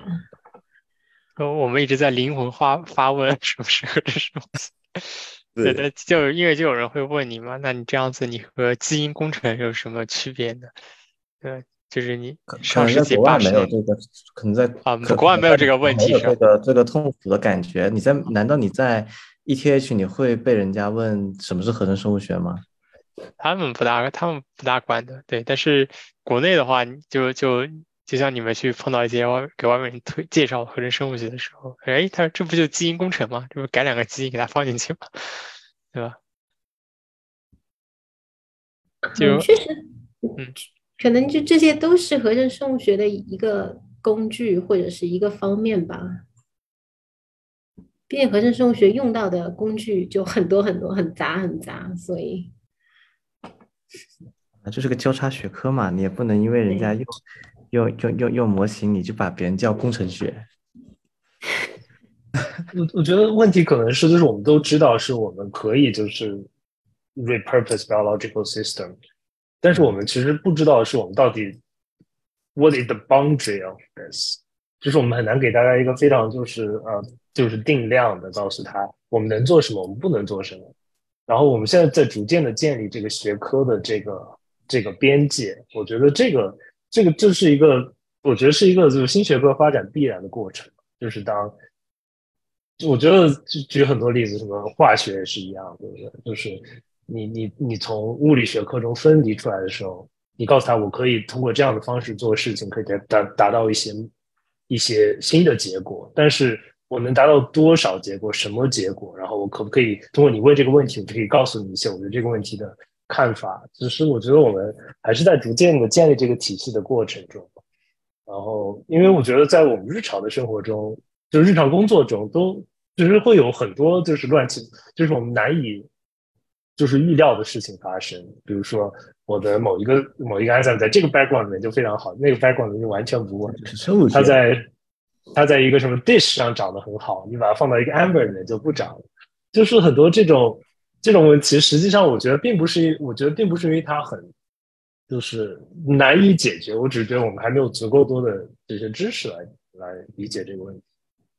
呃，我们一直在灵魂发发问，是不是合成生物学？对的，就因为就有人会问你嘛，那你这样子，你和基因工程有什么区别呢？对。就是你上世纪八十年，这个可能在啊，国外没有这个问题，这个这个痛苦的感觉。你在难道你在 ETH 你会被人家问什么是合成生物学吗？他们不大，他们不大管的。对，但是国内的话，就就就像你们去碰到一些外给外面人推介绍合成生物学的时候，哎，他说这不就基因工程吗？这不改两个基因给它放进去吗？对吧？就确实，嗯。可能就这些都是合成生物学的一个工具或者是一个方面吧。毕竟合成生物学用到的工具就很多很多，很杂很杂，所以啊，就是个交叉学科嘛，你也不能因为人家用用用用用模型，你就把别人叫工程学。我我觉得问题可能是，就是我们都知道是我们可以就是 repurpose biological system。但是我们其实不知道是我们到底 what is the boundary of this，就是我们很难给大家一个非常就是呃就是定量的告诉他我们能做什么，我们不能做什么。然后我们现在在逐渐的建立这个学科的这个这个边界。我觉得这个这个就是一个我觉得是一个就是新学科发展必然的过程。就是当我觉得举举很多例子，什么化学也是一样，对不对？就是。你你你从物理学科中分离出来的时候，你告诉他我可以通过这样的方式做事情，可以达达达到一些一些新的结果，但是我能达到多少结果，什么结果，然后我可不可以通过你问这个问题，我就可以告诉你一些我对这个问题的看法。只是我觉得我们还是在逐渐的建立这个体系的过程中。然后，因为我觉得在我们日常的生活中，就是日常工作中，都就是会有很多就是乱七，就是我们难以就是预料的事情发生。比如说，我的某一个某一个 enzyme 在这个 background 里面就非常好，那个 background 里面就完全不 work。它在它在一个什么 dish 上长得很好，你把它放到一个 amber 里面就不长了。就是很多这种这种问题，实际上我觉得并不是，我觉得并不是因为它很。就是难以解决，我只是觉得我们还没有足够多的这些知识来来理解这个问题。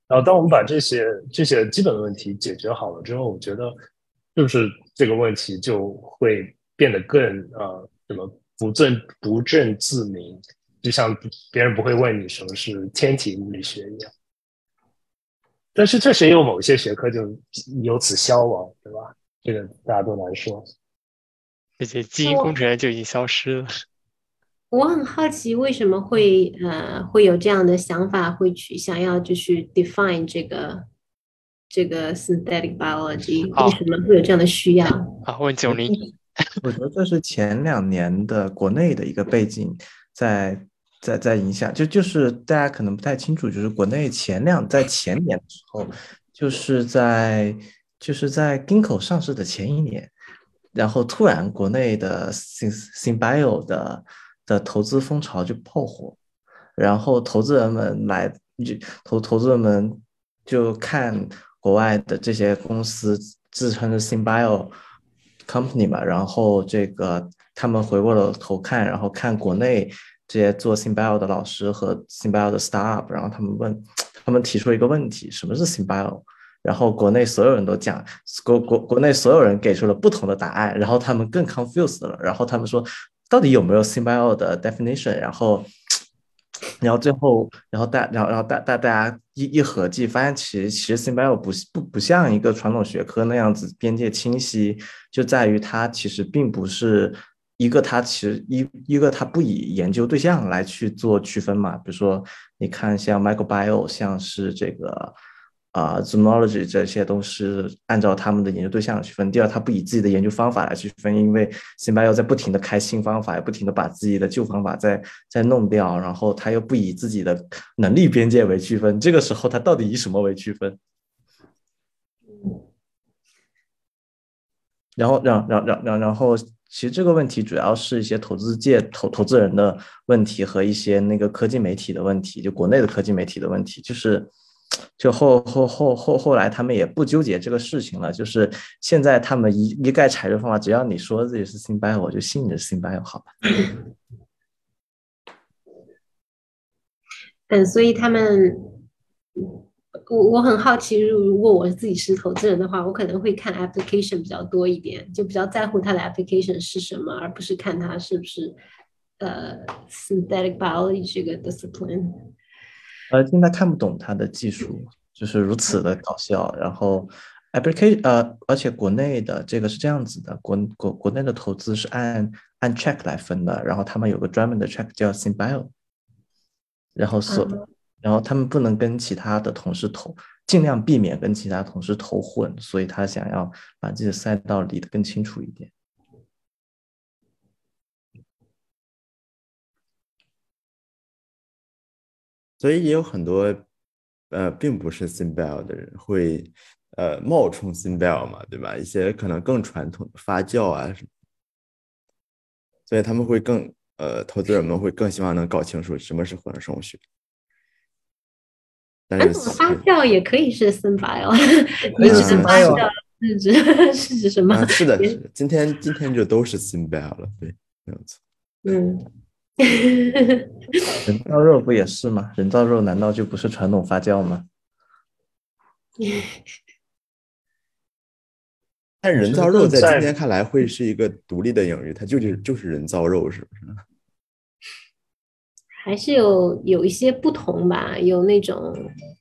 然后，当我们把这些这些基本的问题解决好了之后，我觉得就是这个问题就会变得更呃什么不正不正自明，就像别人不会问你什么是天体物理学一样。但是确实也有某些学科就由此消亡，对吧？这个大家都难说。而且基因工程就已经消失了。我很好奇，为什么会呃会有这样的想法，会去想要就是 define 这个这个 synthetic biology？为什么会有这样的需要？好，问九零。我觉得这是前两年的国内的一个背景，在在在影响，就就是大家可能不太清楚，就是国内前两在前年的时候，就是在就是在 Ginkgo 上市的前一年。然后突然，国内的 Syn Synbio 的的投资风潮就爆火，然后投资人们来就投投资人们就看国外的这些公司自称的 Synbio company 嘛，然后这个他们回过了头看，然后看国内这些做 Synbio 的老师和 Synbio 的 startup，然后他们问，他们提出一个问题：什么是 Synbio？然后国内所有人都讲，国国国内所有人给出了不同的答案，然后他们更 confused 了。然后他们说，到底有没有 symbio 的 definition？然后，然后最后，然后大，然后然后大大大家一一合计，发现其实其实 symbio 不不不像一个传统学科那样子边界清晰，就在于它其实并不是一个它其实一一个它不以研究对象来去做区分嘛。比如说，你看像 microbio，像是这个。啊，zoology 这些都是按照他们的研究对象去分。第二，他不以自己的研究方法来去分，因为 Symbio 在不停的开新方法，也不停的把自己的旧方法在在弄掉。然后他又不以自己的能力边界为区分。这个时候，他到底以什么为区分？然后，然然然然然后，其实这个问题主要是一些投资界投投资人的问题和一些那个科技媒体的问题，就国内的科技媒体的问题，就是。就后后后后后来，他们也不纠结这个事情了。就是现在，他们一一概采用方法，只要你说自己是 Symbio，我就信你是 Symbio，好吧？嗯，所以他们，我我很好奇，如果我自己是投资人的话，我可能会看 application 比较多一点，就比较在乎它的 application 是什么，而不是看它是不是呃 synthetic biology 这个 discipline。呃，现在看不懂它的技术，就是如此的搞笑。然后，application，呃，而且国内的这个是这样子的，国国国内的投资是按按 check 来分的，然后他们有个专门的 check 叫 Symbio，然后所，然后他们不能跟其他的同事投，尽量避免跟其他同事投混，所以他想要把自己的赛道理得更清楚一点。所以也有很多，呃，并不是 Simbel 的人会，呃，冒充 Simbel 嘛，对吧？一些可能更传统的发酵啊什么，所以他们会更，呃，投资人们会更希望能搞清楚什么是混合生物学。但是发酵也可以是 Simbel，你指发酵是指是指什么？是的，是的，今天今天就都是 Simbel 了，对，没有错。嗯。人造肉不也是吗？人造肉难道就不是传统发酵吗？但人造肉在今天看来会是一个独立的领域，它就是就是人造肉，是不是？还是有有一些不同吧？有那种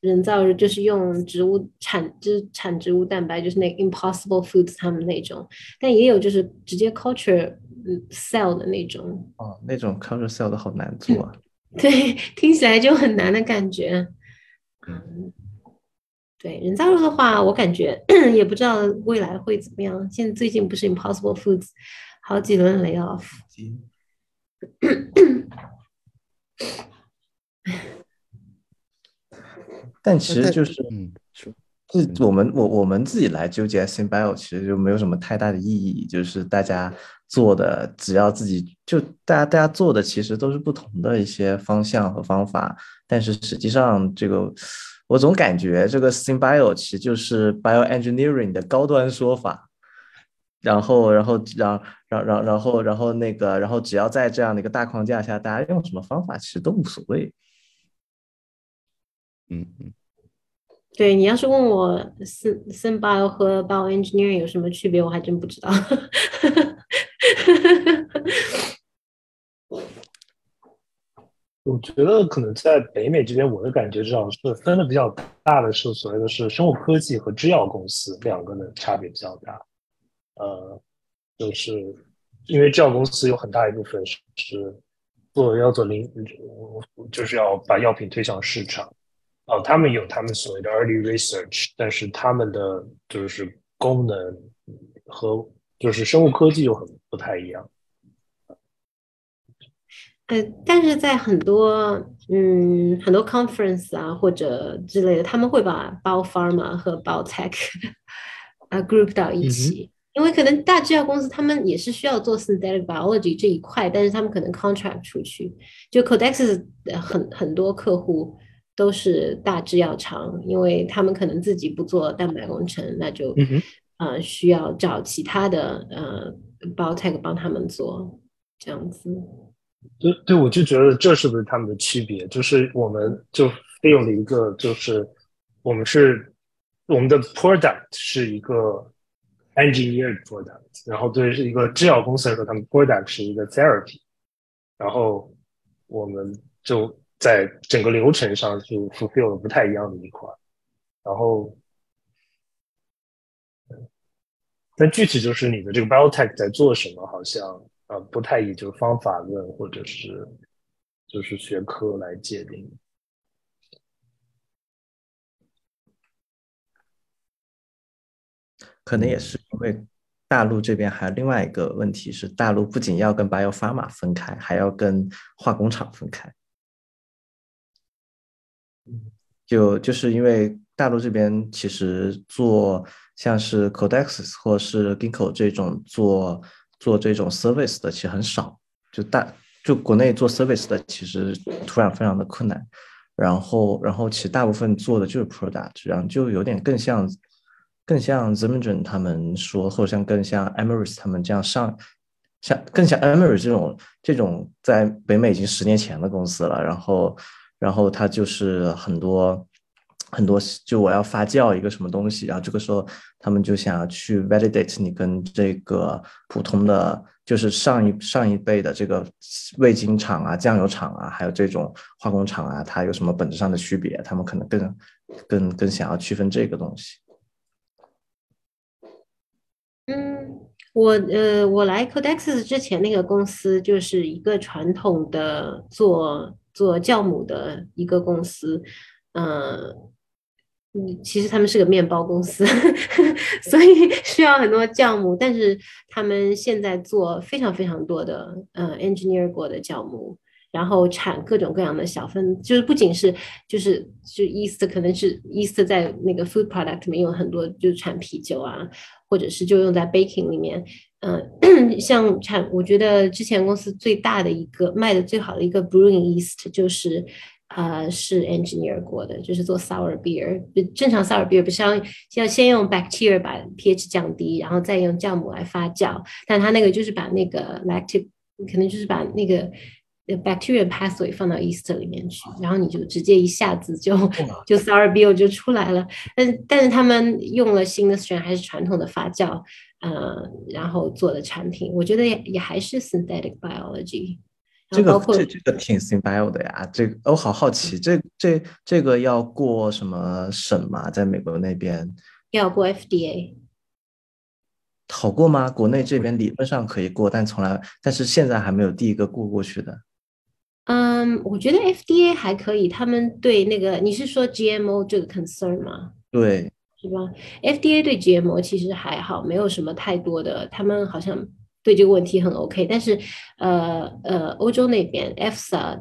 人造肉，就是用植物产就是产植物蛋白，就是那 Impossible Foods 他们那种，但也有就是直接 culture。Cell 的那种。哦，那种 culture cell 的好难做啊。对，听起来就很难的感觉。嗯，对，人造肉的话，我感觉 也不知道未来会怎么样。现在最近不是 Impossible Foods 好几轮 lay off。但其实就是，嗯，是我们我我们自己来纠结 Symbio，其实就没有什么太大的意义。就是大家做的，只要自己就大家大家做的，其实都是不同的一些方向和方法。但是实际上，这个我总感觉这个 Symbio 其实就是 Bioengineering 的高端说法。然后，然后，然然然然后，然后那个，然后只要在这样的一个大框架下，大家用什么方法其实都无所谓。嗯嗯，对你要是问我 Sym Symbio 和 Bioengineering 有什么区别，我还真不知道。我觉得可能在北美这边，我的感觉至少是分的比较大的是所谓的是生物科技和制药公司两个的差别比较大。呃，就是因为制药公司有很大一部分是做要做临，就是要把药品推向市场。哦，他们有他们所谓的 early research，但是他们的就是功能和就是生物科技又很不太一样。呃，但是在很多嗯很多 conference 啊或者之类的，他们会把 biopharma 和 biotech 啊 group 到一起，因为可能大制药公司他们也是需要做 synthetic biology 这一块，但是他们可能 contract 出去，就 Codex 很很多客户。都是大制药厂，因为他们可能自己不做蛋白工程，那就呃需要找其他的呃 b o t e c h 帮他们做这样子。对对，我就觉得这是不是他们的区别？就是我们就 feel 了一个，就是我们是我们的 product 是一个 engineered product，然后对是一个制药公司来说，他们 product 是一个 therapy，然后我们就。在整个流程上就 fulfill 了不太一样的一块，然后，但具体就是你的这个 biotech 在做什么，好像呃不太以就是方法论或者是就是学科来界定。可能也是因为大陆这边还有另外一个问题是，大陆不仅要跟 biopharma 分开，还要跟化工厂分开。就就是因为大陆这边其实做像是 Codex 或是 Ginkgo 这种做做这种 service 的其实很少，就大就国内做 service 的其实土壤非常的困难，然后然后其实大部分做的就是 product，然后就有点更像更像 z i m m e n 他们说，或者像更像 Emirates 他们这样上像更像 Emirates 这种这种在北美已经十年前的公司了，然后。然后它就是很多很多，就我要发酵一个什么东西，然后这个时候他们就想要去 validate 你跟这个普通的，就是上一上一辈的这个味精厂啊、酱油厂啊，还有这种化工厂啊，它有什么本质上的区别？他们可能更更更想要区分这个东西。嗯，我呃，我来 Codex 之前那个公司就是一个传统的做。做酵母的一个公司，嗯嗯，其实他们是个面包公司，所以 需要很多酵母。但是他们现在做非常非常多的，呃，engineer 过的酵母，然后产各种各样的小分，就是不仅是就是就 yeast 可能是 yeast 在那个 food product 里面用很多，就产啤酒啊，或者是就用在 baking 里面。嗯，像产，我觉得之前公司最大的一个卖的最好的一个 brewing yeast 就是，呃，是 engineer 过的，就是做 sour beer。正常 sour beer 不是要要先用 bacteria 把 pH 降低，然后再用酵母来发酵，但它那个就是把那个 lactic 可能就是把那个 bacteria pathway 放到 yeast 里面去，然后你就直接一下子就就 sour beer 就出来了。但但是他们用了新的 strain 还是传统的发酵。呃，然后做的产品，我觉得也也还是 synthetic biology。这个这这个挺 symbio 的呀，这个我好好奇，这这这个要过什么审吗？在美国那边要过 FDA。好过吗？国内这边理论上可以过，但从来，但是现在还没有第一个过过去的。嗯，我觉得 FDA 还可以，他们对那个你是说 GMO 这个 concern 吗？对，是吧？FDA 对 GMO 其实还好，没有什么太多的，他们好像对这个问题很 OK。但是，呃呃，欧洲那边 EFSA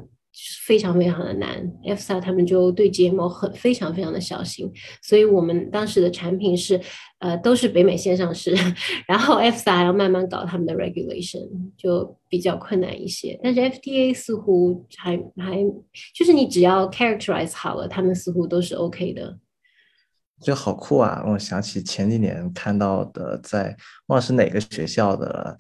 非常非常的难，EFSA 他们就对 GMO 很非常非常的小心，所以我们当时的产品是。呃，都是北美线上市，然后 EFSA 还要慢慢搞他们的 regulation，就比较困难一些。但是 FDA 似乎还还就是你只要 characterize 好了，他们似乎都是 OK 的。就好酷啊！我想起前几年看到的，在忘了是哪个学校的。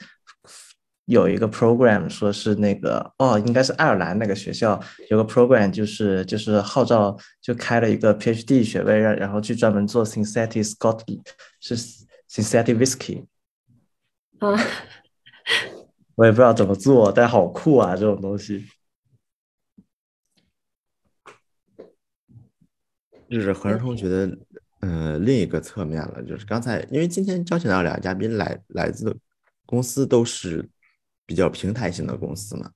有一个 program 说是那个哦，应该是爱尔兰那个学校有个 program，就是就是号召就开了一个 PhD 学位，然然后去专门做 synthetic Scott 是 synthetic whiskey 啊，我也不知道怎么做，但好酷啊这种东西。就是何人同学呃另一个侧面了，就是刚才因为今天邀请到两个嘉宾来来自公司都是。比较平台型的公司嘛，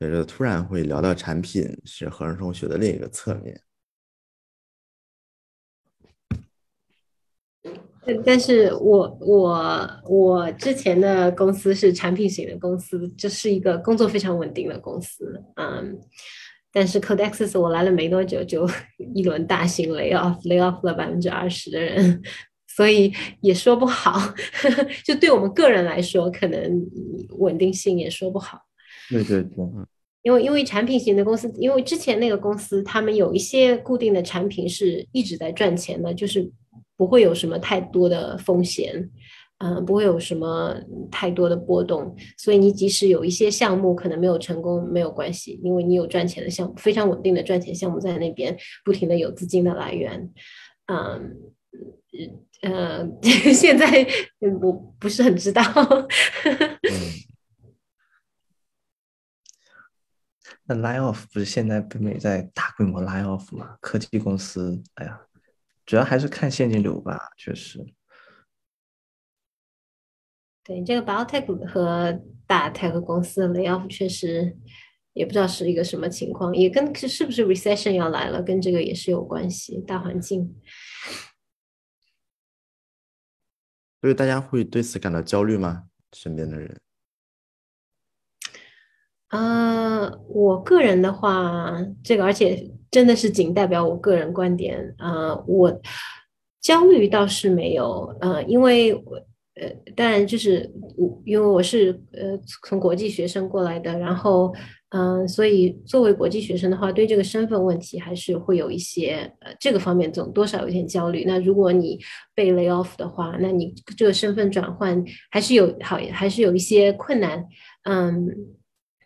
所以说突然会聊到产品是何人同学的另一个侧面。但但是我我我之前的公司是产品型的公司，就是一个工作非常稳定的公司，嗯，但是 Codexis 我来了没多久就 一轮大型 lay off，lay off 了百分之二十的人。所以也说不好，就对我们个人来说，可能稳定性也说不好。对对对，因为因为产品型的公司，因为之前那个公司，他们有一些固定的产品是一直在赚钱的，就是不会有什么太多的风险，嗯，不会有什么太多的波动。所以你即使有一些项目可能没有成功，没有关系，因为你有赚钱的项目，非常稳定的赚钱项目在那边，不停的有资金的来源，嗯。呃，现在我不是很知道。那 lay off 不是现在北美在大规模 lay off 吗？科技公司，哎呀，主要还是看现金流吧，确实。对，这个 biotech 和大 tech 公司的 lay off 确实也不知道是一个什么情况，也跟是不是 recession 要来了，跟这个也是有关系，大环境。所以大家会对此感到焦虑吗？身边的人？呃，我个人的话，这个而且真的是仅代表我个人观点。呃，我焦虑倒是没有。呃，因为我呃，当然就是我，因为我是呃从国际学生过来的，然后。嗯，所以作为国际学生的话，对这个身份问题还是会有一些呃这个方面总多少有点焦虑。那如果你被 lay off 的话，那你这个身份转换还是有好还是有一些困难。嗯，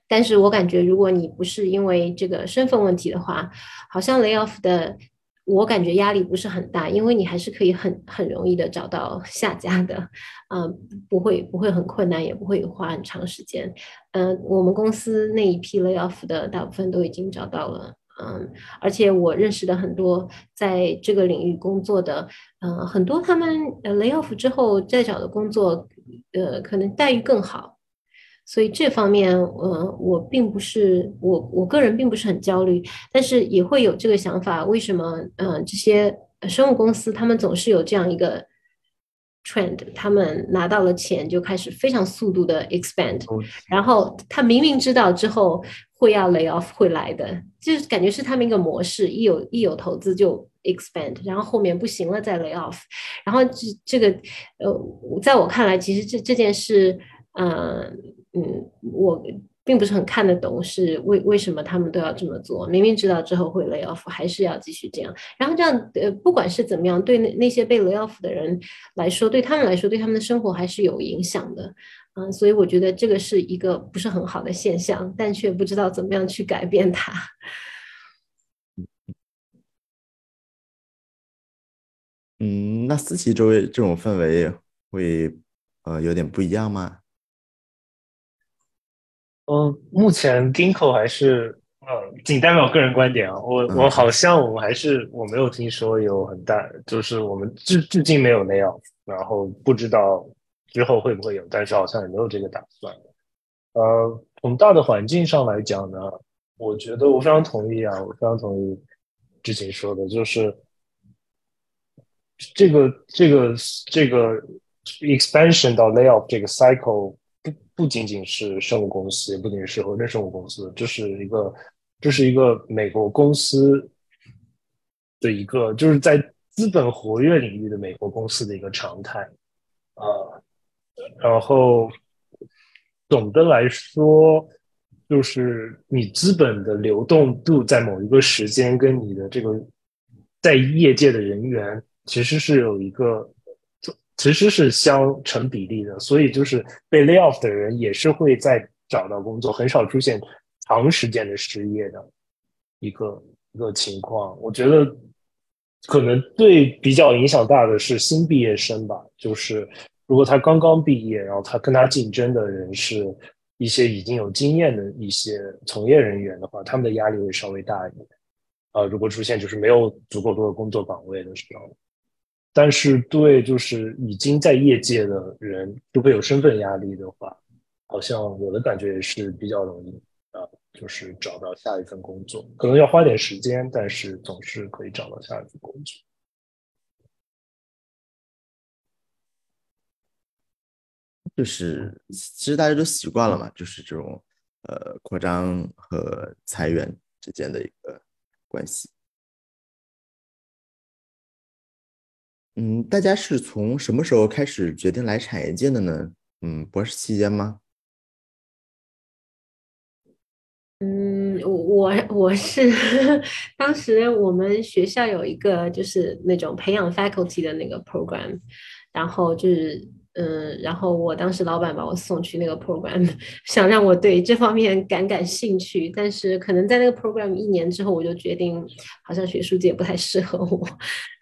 但是我感觉如果你不是因为这个身份问题的话，好像 lay off 的。我感觉压力不是很大，因为你还是可以很很容易的找到 下家的，嗯，不会不会很困难，也不会花很长时间。嗯，我们公司那一批 lay off 的大部分都已经找到了，嗯，而且我认识的很多在这个领域工作的，嗯，很多他们呃 lay off 之后再找的工作，呃，可能待遇更好。所以这方面，呃，我并不是我我个人并不是很焦虑，但是也会有这个想法。为什么，嗯，这些生物公司他们总是有这样一个 trend，他们拿到了钱就开始非常速度的 expand，然后他明明知道之后会要 lay off 会来的，就是感觉是他们一个模式，一有一有投资就 expand，然后后面不行了再 lay off，然后这这个，呃，在我看来，其实这这件事，嗯。嗯，我并不是很看得懂是为为什么他们都要这么做。明明知道之后会 lay off，还是要继续这样。然后这样，呃，不管是怎么样，对那那些被 lay off 的人来说，对他们来说，对他们的生活还是有影响的。嗯，所以我觉得这个是一个不是很好的现象，但却不知道怎么样去改变它。嗯，那思琪周围这种氛围会呃有点不一样吗？嗯，目前 Ginkgo 还是，嗯，仅代表个人观点啊。我我好像我们还是我没有听说有很大，就是我们至至今没有那样，然后不知道之后会不会有，但是好像也没有这个打算。呃，从大的环境上来讲呢，我觉得我非常同意啊，我非常同意之前说的，就是这个这个这个 expansion 到 layoff 这个 cycle 不不仅仅是生物公司，也不仅是合成生物公司，这是一个这是一个美国公司的一个就是在资本活跃领域的美国公司的一个常态啊，然后。总的来说，就是你资本的流动度在某一个时间跟你的这个在业界的人员其实是有一个，其实是相成比例的。所以就是被 lay off 的人也是会再找到工作，很少出现长时间的失业的一个一个情况。我觉得可能对比较影响大的是新毕业生吧，就是。如果他刚刚毕业，然后他跟他竞争的人是一些已经有经验的一些从业人员的话，他们的压力会稍微大一点。啊，如果出现就是没有足够多的工作岗位的时候，但是对就是已经在业界的人，如果有身份压力的话，好像我的感觉也是比较容易啊，就是找到下一份工作，可能要花点时间，但是总是可以找到下一份工作。就是其实大家都习惯了嘛，就是这种呃扩张和裁员之间的一个关系。嗯，大家是从什么时候开始决定来产业界的呢？嗯，博士期间吗？嗯，我我是 当时我们学校有一个就是那种培养 faculty 的那个 program，然后就是。嗯，然后我当时老板把我送去那个 program，想让我对这方面感感兴趣，但是可能在那个 program 一年之后，我就决定好像学术界不太适合我，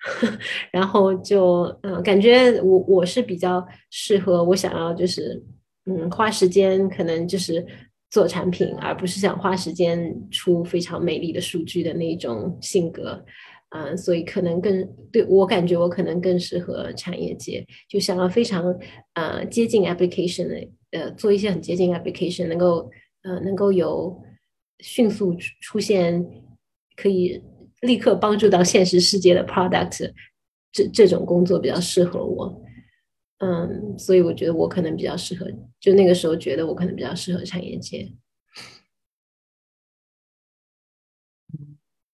然后就嗯，感觉我我是比较适合我想要就是嗯花时间可能就是做产品，而不是想花时间出非常美丽的数据的那种性格。嗯，所以可能更对我感觉，我可能更适合产业界，就想要非常呃接近 application 的，呃，做一些很接近 application，能够呃能够有迅速出现，可以立刻帮助到现实世界的 product，这这种工作比较适合我。嗯，所以我觉得我可能比较适合，就那个时候觉得我可能比较适合产业界。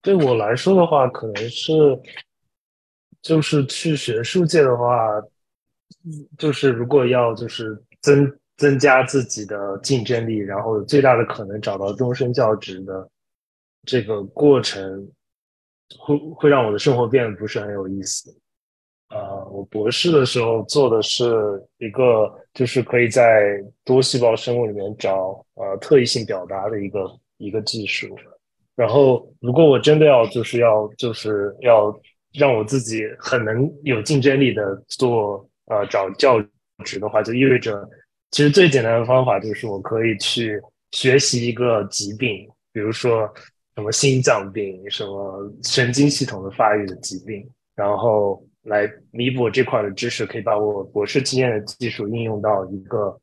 对我来说的话，可能是就是去学术界的话，就是如果要就是增增加自己的竞争力，然后最大的可能找到终身教职的这个过程，会会让我的生活变得不是很有意思。呃，我博士的时候做的是一个就是可以在多细胞生物里面找呃特异性表达的一个一个技术。然后，如果我真的要就是要就是要让我自己很能有竞争力的做呃找教职的话，就意味着其实最简单的方法就是我可以去学习一个疾病，比如说什么心脏病、什么神经系统的发育的疾病，然后来弥补这块的知识，可以把我博士期间的技术应用到一个。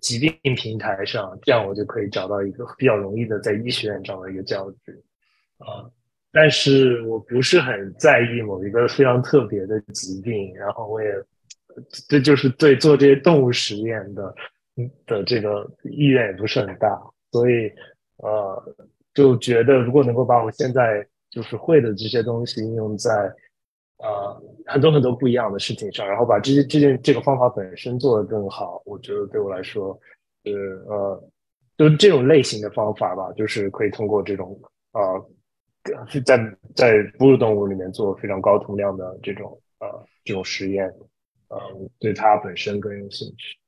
疾病平台上，这样我就可以找到一个比较容易的在医学院找到一个教职啊。但是我不是很在意某一个非常特别的疾病，然后我也这就是对做这些动物实验的的这个意愿也不是很大，所以呃就觉得如果能够把我现在就是会的这些东西应用在。呃，很多很多不一样的事情上，然后把这些这件这个方法本身做得更好，我觉得对我来说，是呃，就是这种类型的方法吧，就是可以通过这种呃，在在哺乳动物里面做非常高通量的这种呃这种实验，呃，对它本身更有兴趣，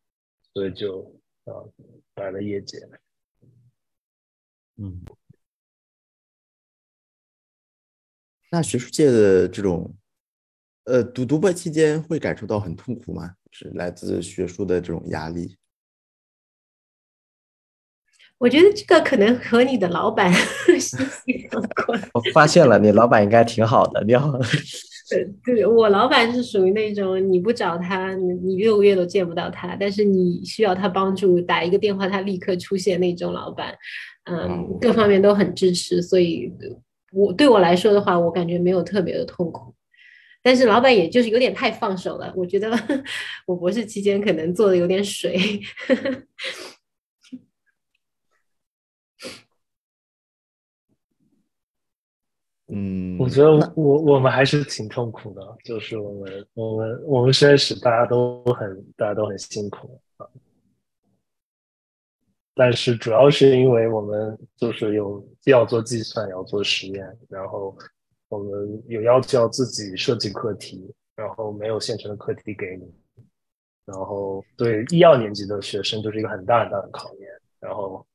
所以就呃来了业界。嗯，那学术界的这种。呃，读读博期间会感受到很痛苦吗？是来自学术的这种压力。我觉得这个可能和你的老板息息相关。我发现了，你老板应该挺好的，你好。对我老板是属于那种你不找他，你六个月都见不到他，但是你需要他帮助，打一个电话他立刻出现那种老板，嗯，各方面都很支持，所以我对我来说的话，我感觉没有特别的痛苦。但是老板也就是有点太放手了，我觉得我博士期间可能做的有点水。嗯，我觉得我我们还是挺痛苦的，就是我们我们我们实验室大家都很大家都很辛苦啊，但是主要是因为我们就是有要做计算，要做实验，然后我们有要求自己设计课题，然后没有现成的课题给你，然后对一二年级的学生就是一个很大很大的考验，然后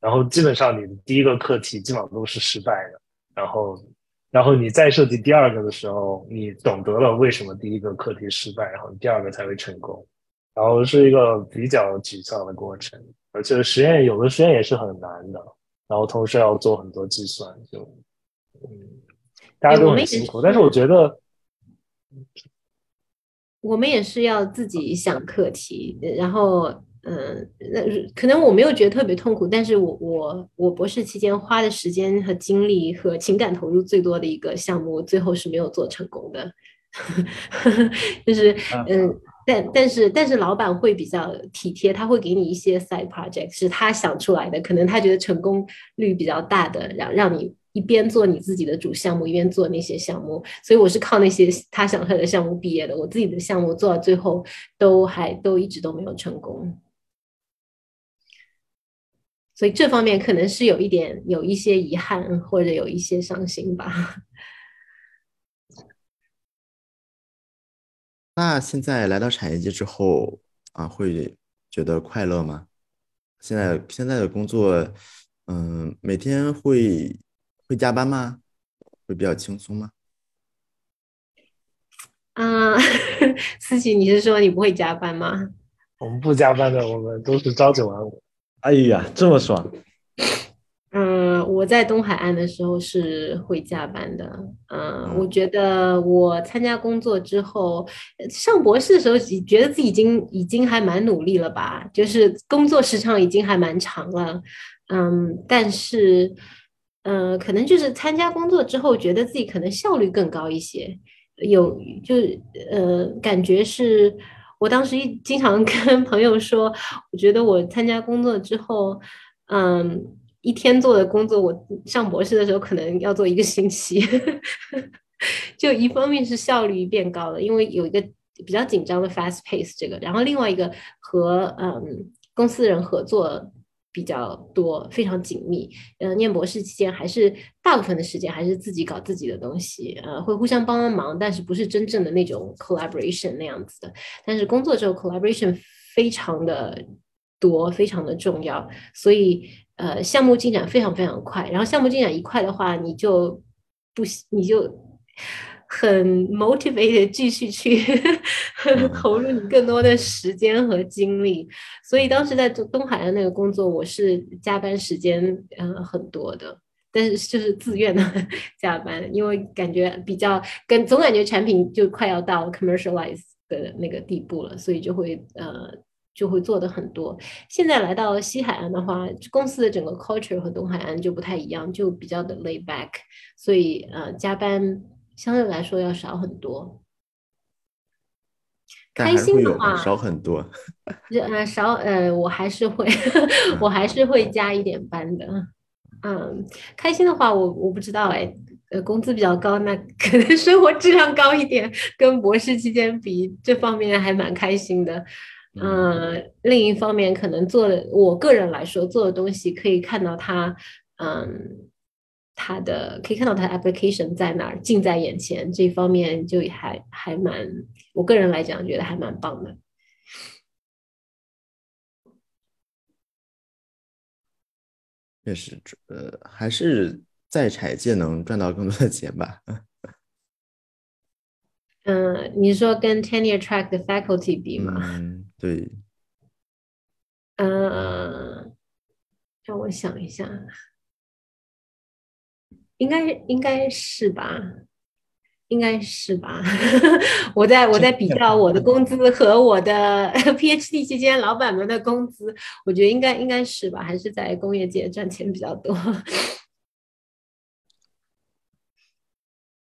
然后基本上你的第一个课题基本上都是失败的。然后，然后你再设计第二个的时候，你懂得了为什么第一个课题失败，然后第二个才会成功。然后是一个比较沮丧的过程，而且实验有的实验也是很难的，然后同时要做很多计算，就嗯，大家都很辛苦。但是我觉得，我们也是要自己想课题，然后。嗯，那可能我没有觉得特别痛苦，但是我我我博士期间花的时间和精力和情感投入最多的一个项目，最后是没有做成功的。就是嗯，但但是但是老板会比较体贴，他会给你一些 side project，是他想出来的，可能他觉得成功率比较大的，让让你一边做你自己的主项目，一边做那些项目。所以我是靠那些他想出来的项目毕业的，我自己的项目做到最后都还都一直都没有成功。所以这方面可能是有一点有一些遗憾，或者有一些伤心吧。那现在来到产业界之后啊，会觉得快乐吗？现在现在的工作，嗯，每天会会加班吗？会比较轻松吗？啊，思琪，你是说你不会加班吗？我们不加班的，我们都是朝九晚五。哎呀，这么爽！嗯，我在东海岸的时候是会加班的。嗯，我觉得我参加工作之后，上博士的时候，觉得自己已经已经还蛮努力了吧，就是工作时长已经还蛮长了。嗯，但是，嗯，可能就是参加工作之后，觉得自己可能效率更高一些，有就呃，感觉是。我当时一经常 跟朋友说，我觉得我参加工作之后，嗯，一天做的工作，我上博士的时候可能要做一个星期。就一方面是效率变高了，因为有一个比较紧张的 fast pace 这个，然后另外一个和嗯公司人合作。比较多，非常紧密。呃，念博士期间还是大部分的时间还是自己搞自己的东西，呃，会互相帮帮忙，但是不是真正的那种 collaboration 那样子的。但是工作之后 collaboration 非常的多，非常的重要，所以呃，项目进展非常非常快。然后项目进展一快的话，你就不你就。很 motivated 继续去 投入你更多的时间和精力，所以当时在东海岸那个工作，我是加班时间嗯很多的，但是就是自愿的 加班，因为感觉比较跟总感觉产品就快要到 commercialize 的那个地步了，所以就会呃就会做的很多。现在来到西海岸的话，公司的整个 culture 和东海岸就不太一样，就比较的 lay back，所以呃加班。相对来说要少很多，开心的话少很多。呃，少呃，我还是会，我还是会加一点班的。嗯，开心的话，我我不知道哎，呃，工资比较高，那可能生活质量高一点，跟博士期间比，这方面还蛮开心的。嗯，另一方面，可能做的，我个人来说做的东西，可以看到它，嗯。它的可以看到它的 application 在哪儿，近在眼前，这方面就还还蛮，我个人来讲觉得还蛮棒的。确实，呃，还是在产业界能赚到更多的钱吧。嗯，你说跟 tenure track 的 faculty 比吗？嗯，对。嗯，让我想一下。应该应该是吧，应该是吧？我在我在比较我的工资和我的 PhD 期间老板们的工资，我觉得应该应该是吧？还是在工业界赚钱比较多。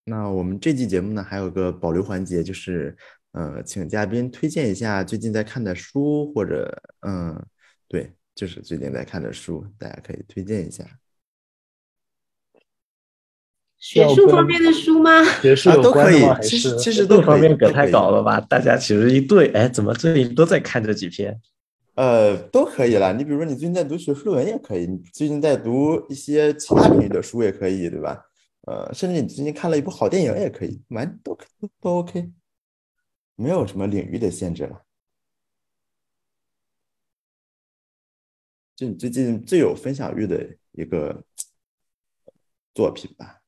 那我们这期节目呢，还有个保留环节，就是呃，请嘉宾推荐一下最近在看的书，或者嗯，对，就是最近在看的书，大家可以推荐一下。学术方面的书吗？学术都可以，其实其实都方面可太搞了吧？大家其实一对，哎，怎么最近都在看这几篇？呃，都可以了。你比如说，你最近在读学术论文也可以，你最近在读一些其他领域的书也可以，对吧？呃，甚至你最近看了一部好电影也可以，蛮都都都 OK，没有什么领域的限制了。就你最近最有分享欲的一个作品吧。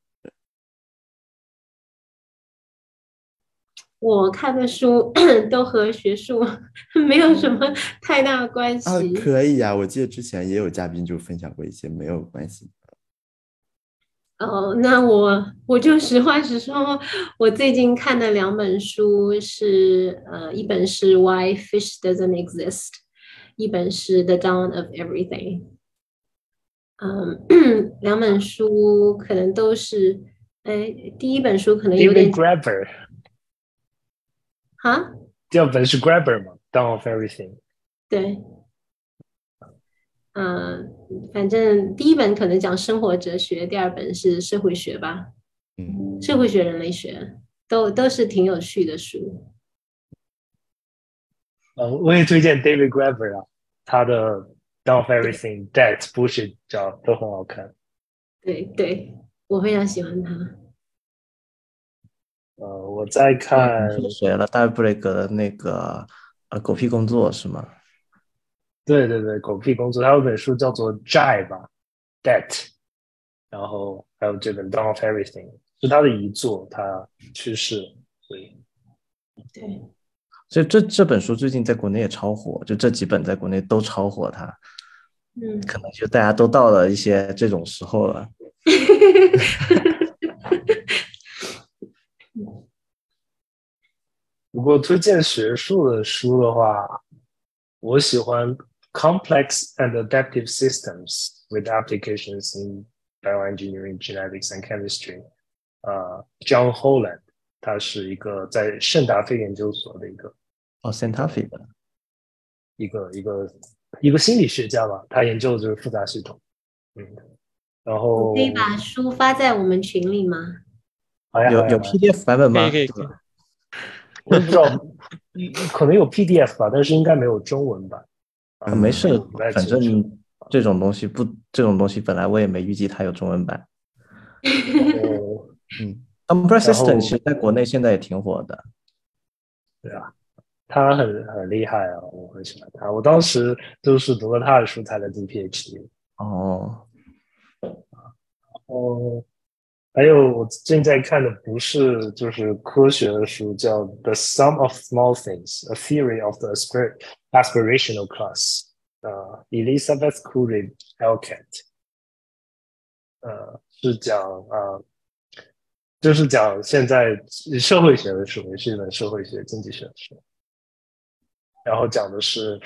我看的书 都和学术 没有什么太大关系。啊，可以呀，我记得之前也有嘉宾就分享过一些没有关系。哦，那我我就实话实说，我最近看的两本书是，呃，一本是《Why Fish Doesn't Exist》，一本是《The Dawn of Everything》。嗯，两本书可能都是，哎，第一本书可能有点。啊，第二本是 Grabber 嘛，Down of Everything。对，嗯，反正第一本可能讲生活哲学，第二本是社会学吧。嗯，社会学、人类学都都是挺有趣的书。呃，我也推荐 David Grabber 啊，他的 Down of Everything、Debt、Bullshit 叫都很好看。对对，我非常喜欢他。呃，我在看谁了？大卫布雷格的那个呃狗屁工作是吗？对对对，狗屁工作，他有本书叫做债吧，Debt，然后还有这本 Down of Everything 是他的遗作，他去世，所以对，所以这这本书最近在国内也超火，就这几本在国内都超火，它，嗯，可能就大家都到了一些这种时候了。如果推荐学术的书的话，我喜欢《Complex and Adaptive Systems with Applications in Bioengineering, Genetics and Chemistry》。呃，John Holland，他是一个在圣达菲研究所的一个哦，圣达菲的一个一个一个心理学家吧，他研究的就是复杂系统。嗯，然后可以把书发在我们群里吗？有有 PDF 版本吗？可以可以。我不知道，可能有 PDF 吧，但是应该没有中文版。啊，没事，反正这种东西不，这种东西本来我也没预计它有中文版。哦，嗯 u m b r e s s y s t e m 其实在国内现在也挺火的。对啊，他很很厉害啊，我很喜欢他。我当时就是读了他的书才来读 PhD。哦，哦。还有我正在看的不是就是科学的书，叫《The Sum of Small Things: A Theory of the Aspirational Class》，呃，Elizabeth coolie elkett 呃，是讲呃，就是讲现在社会学的书，也是一本社会学、经济学的书，然后讲的是，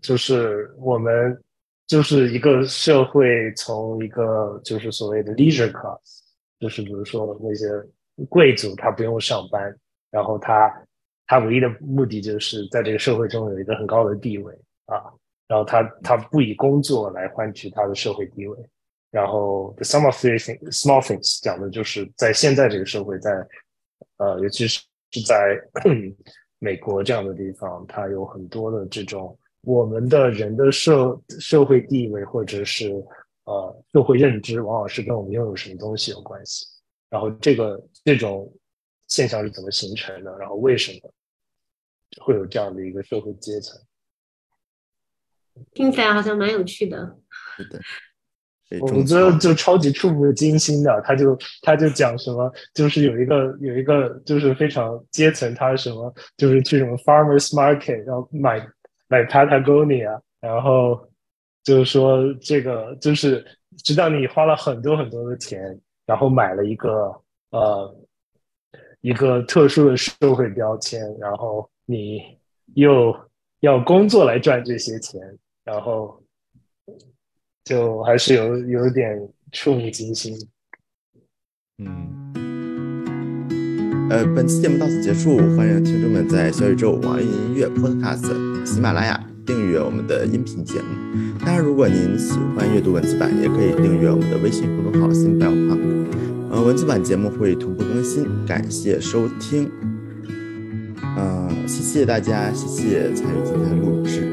就是我们。就是一个社会从一个就是所谓的 leisure class，就是比如说那些贵族他不用上班，然后他他唯一的目的就是在这个社会中有一个很高的地位啊，然后他他不以工作来换取他的社会地位，然后 the sum of things small things 讲的就是在现在这个社会，在呃尤其是是在 美国这样的地方，它有很多的这种。我们的人的社社会地位或者是呃社会认知，往往是跟我们拥有什么东西有关系。然后这个这种现象是怎么形成的？然后为什么会有这样的一个社会阶层？听起来好像蛮有趣的。是的，我觉得就超级触目惊心的。他就他就讲什么，就是有一个有一个就是非常阶层，他什么就是去什么 farmers market 然后买。买 Patagonia，然后就是说这个就是直到你花了很多很多的钱，然后买了一个呃一个特殊的社会标签，然后你又要工作来赚这些钱，然后就还是有有点触目惊心。嗯，呃，本期节目到此结束，欢迎听众们在小宇宙、网易云音乐、Podcast、喜马拉雅订阅我们的音频节目。当然，如果您喜欢阅读文字版，也可以订阅我们的微信公众号“新白话。呃，文字版节目会同步更新，感谢收听。嗯，谢谢大家，谢谢参与今天的录。